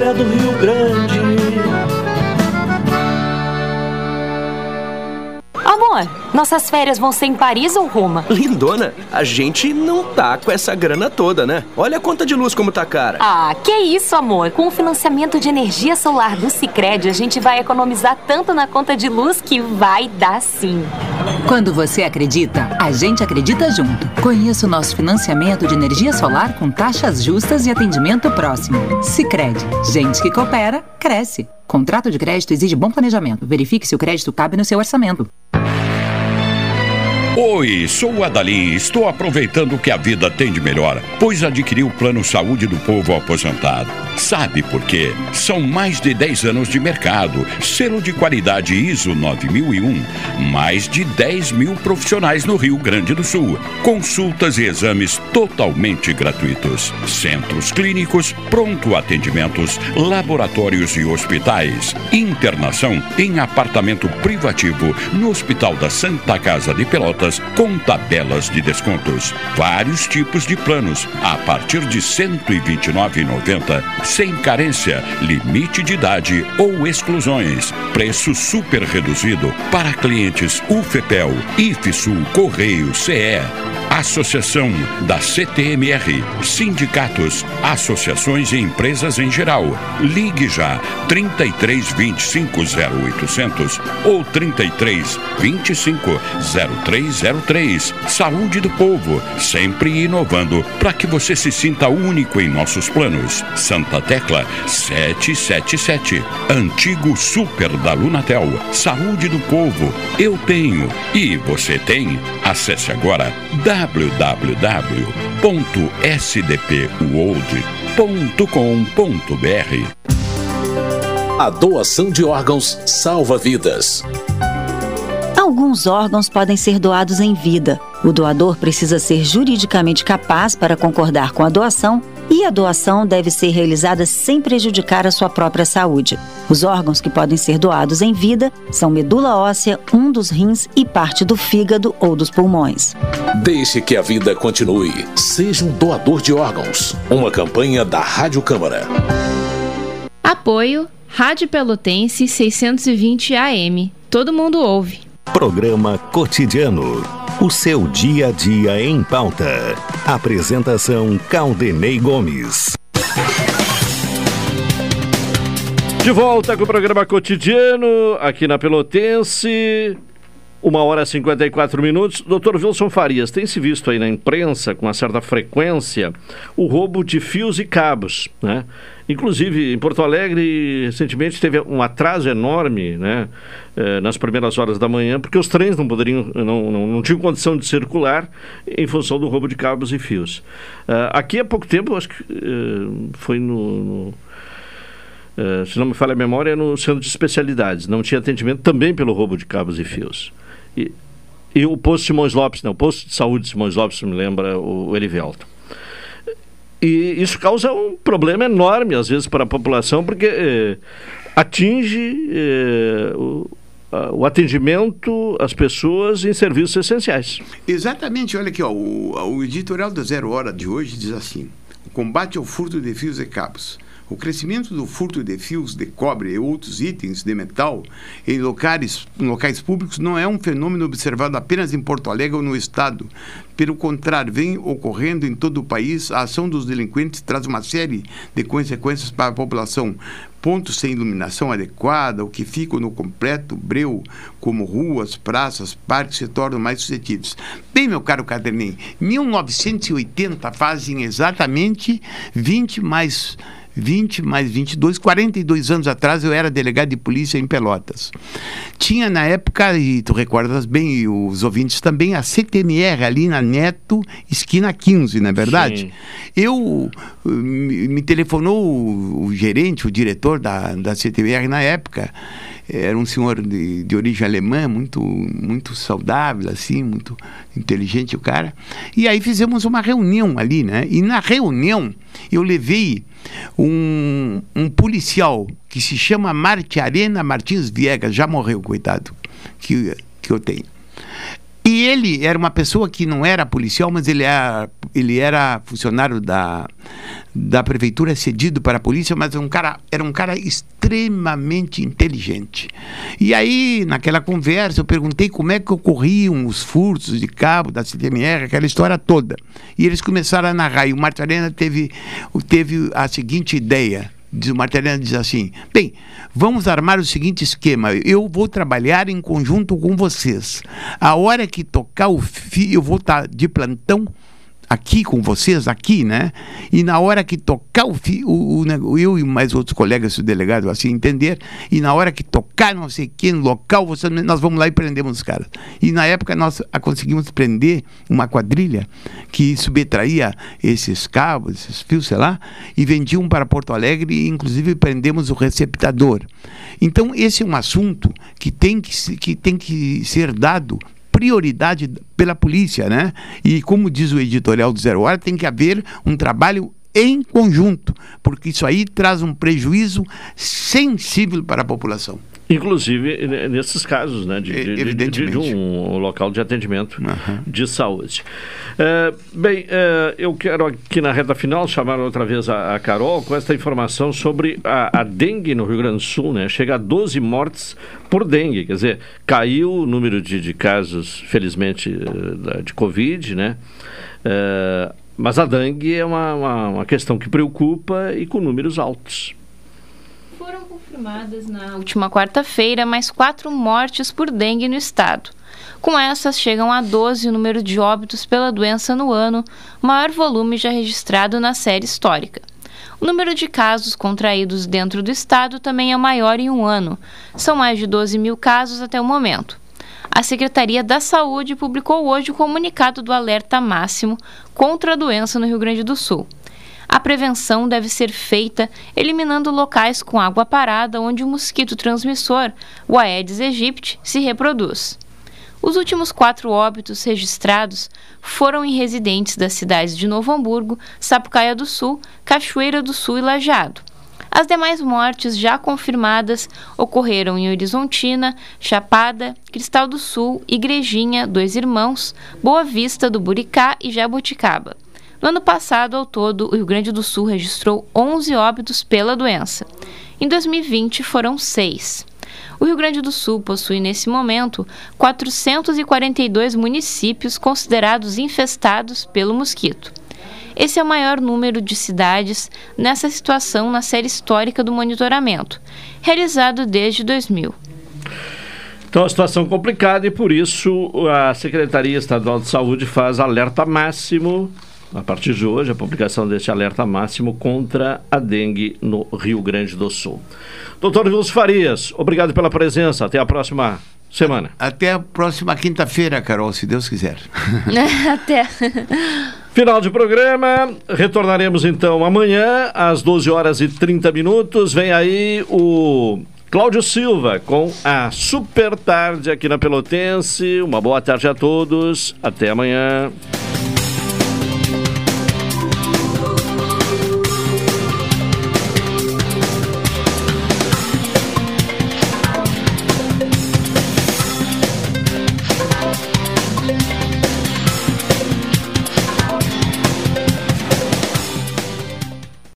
história do Rio Grande. Amor, nossas férias vão ser em Paris ou Roma? Lindona, a gente não tá com essa grana toda, né? Olha a conta de luz como tá cara. Ah, que isso, amor. Com o financiamento de energia solar do Sicredi, a gente vai economizar tanto na conta de luz que vai dar sim. Quando você acredita, a gente acredita junto. Conheça o nosso financiamento de energia solar com taxas justas e atendimento próximo. Sicredi, gente que coopera, cresce. Contrato de crédito exige bom planejamento. Verifique se o crédito cabe no seu orçamento. Oi, sou o Adalim. Estou aproveitando o que a vida tem de melhor, pois adquiri o Plano Saúde do Povo Aposentado. Sabe por quê? São mais de 10 anos de mercado, selo de qualidade ISO 9001, mais de 10 mil profissionais no Rio Grande do Sul, consultas e exames totalmente gratuitos, centros clínicos, pronto atendimentos, laboratórios e hospitais, internação em apartamento privativo no Hospital da Santa Casa de Pelotas com tabelas de descontos, vários tipos de planos a partir de R$ 129,90 sem carência, limite de idade ou exclusões. Preço super reduzido para clientes UFEPEL, IFSUL, Correio, CE. Associação da CTMR, sindicatos, associações e empresas em geral. Ligue já 33 25 0800 ou 33 25 0303. Saúde do povo, sempre inovando para que você se sinta único em nossos planos. Santa Tecla 777. Antigo Super da Lunatel. Saúde do povo, eu tenho e você tem. Acesse agora www.sdpworld.com.br. A doação de órgãos salva vidas. Alguns órgãos podem ser doados em vida. O doador precisa ser juridicamente capaz para concordar com a doação e a doação deve ser realizada sem prejudicar a sua própria saúde. Os órgãos que podem ser doados em vida são medula óssea, um dos rins e parte do fígado ou dos pulmões. Deixe que a vida continue. Seja um doador de órgãos. Uma campanha da Rádio Câmara. Apoio Rádio Pelotense 620 AM. Todo mundo ouve. Programa Cotidiano. O seu dia a dia em pauta. Apresentação Caldenei Gomes. De volta com o programa cotidiano aqui na Pelotense. Uma hora e 54 minutos. Doutor Wilson Farias, tem se visto aí na imprensa, com uma certa frequência, o roubo de fios e cabos, né? Inclusive, em Porto Alegre, recentemente teve um atraso enorme, né? Eh, nas primeiras horas da manhã, porque os trens não poderiam, não, não, não tinham condição de circular em função do roubo de cabos e fios. Uh, aqui há pouco tempo, acho que uh, foi no, no Uh, se não me falha a memória, no centro de especialidades. Não tinha atendimento também pelo roubo de cabos e fios. E, e o posto Simões Lopes, não, o posto de saúde Simões Lopes, me lembra o, Erivelto. E isso causa um problema enorme, às vezes, para a população, porque eh, atinge eh, o, o atendimento às pessoas em serviços essenciais. Exatamente, olha aqui, ó, o, o editorial da Zero Hora de hoje diz assim: o combate ao furto de fios e cabos o crescimento do furto de fios de cobre e outros itens de metal em locais, em locais públicos não é um fenômeno observado apenas em Porto Alegre ou no Estado. Pelo contrário, vem ocorrendo em todo o país. A ação dos delinquentes traz uma série de consequências para a população. Pontos sem iluminação adequada, o que ficam no completo breu, como ruas, praças, parques, se tornam mais suscetíveis. Bem, meu caro Cadernem, 1980 fazem exatamente 20 mais 20 mais 22, 42 anos atrás eu era delegado de polícia em Pelotas. Tinha na época, e tu recordas bem, e os ouvintes também, a CTMR ali na Neto, esquina 15, não é verdade? Sim. Eu, me, me telefonou o, o, gerente, o diretor da, da CTMR na época, era um senhor de, de origem alemã, muito, muito saudável, assim, muito inteligente o cara. E aí fizemos uma reunião ali, né? E na reunião eu levei um, um policial que se chama Marte Arena Martins Viegas, já morreu, coitado, que, que eu tenho. E ele era uma pessoa que não era policial, mas ele era, ele era funcionário da, da prefeitura, cedido para a polícia, mas um cara, era um cara extremamente inteligente. E aí, naquela conversa, eu perguntei como é que ocorriam os furtos de cabo da CTMR, aquela história toda. E eles começaram a narrar. E o Marta Arena teve, teve a seguinte ideia diz o Martelena diz assim: bem, vamos armar o seguinte esquema. Eu vou trabalhar em conjunto com vocês. A hora que tocar o fio, eu vou estar de plantão aqui com vocês, aqui, né? E na hora que tocar o, o, o eu e mais outros colegas do delegado assim entender, e na hora que tocar não sei quem no local, você, nós vamos lá e prendemos os caras. E na época nós conseguimos prender uma quadrilha que subtraía esses cabos, esses fios, sei lá, e vendiam para Porto Alegre e inclusive prendemos o receptador. Então esse é um assunto que tem que, que, tem que ser dado prioridade pela polícia, né? E como diz o editorial do Zero Hora, tem que haver um trabalho em conjunto, porque isso aí traz um prejuízo sensível para a população. Inclusive nesses casos, né, de, de, de, de um local de atendimento uhum. de saúde. É, bem, é, eu quero aqui na reta final chamar outra vez a, a Carol com esta informação sobre a, a, dengue no Rio Grande do Sul, né? Chega a 12 mortes por dengue, quer dizer, caiu o número de, de casos, felizmente, eh, de Covid, né? É, mas a dengue é uma, uma, uma questão que preocupa e com números altos foram confirmadas na última quarta-feira mais quatro mortes por dengue no estado. Com essas, chegam a 12 o número de óbitos pela doença no ano, maior volume já registrado na série histórica. O número de casos contraídos dentro do estado também é maior em um ano. São mais de 12 mil casos até o momento. A Secretaria da Saúde publicou hoje o comunicado do alerta máximo contra a doença no Rio Grande do Sul. A prevenção deve ser feita eliminando locais com água parada onde o mosquito transmissor, o Aedes aegypti, se reproduz. Os últimos quatro óbitos registrados foram em residentes das cidades de Novo Hamburgo, Sapucaia do Sul, Cachoeira do Sul e Lajeado. As demais mortes já confirmadas ocorreram em Horizontina, Chapada, Cristal do Sul, Igrejinha, Dois Irmãos, Boa Vista do Buricá e Jaboticaba. No ano passado, ao todo, o Rio Grande do Sul registrou 11 óbitos pela doença. Em 2020, foram seis. O Rio Grande do Sul possui, nesse momento, 442 municípios considerados infestados pelo mosquito. Esse é o maior número de cidades nessa situação na série histórica do monitoramento, realizado desde 2000. Então, a situação complicada e, por isso, a Secretaria Estadual de Saúde faz alerta máximo a partir de hoje, a publicação deste alerta máximo contra a dengue no Rio Grande do Sul. Doutor Vilso Farias, obrigado pela presença. Até a próxima semana. Até a próxima quinta-feira, Carol, se Deus quiser. Até. Final de programa. Retornaremos então amanhã, às 12 horas e 30 minutos. Vem aí o Cláudio Silva com a Super Tarde aqui na Pelotense. Uma boa tarde a todos. Até amanhã.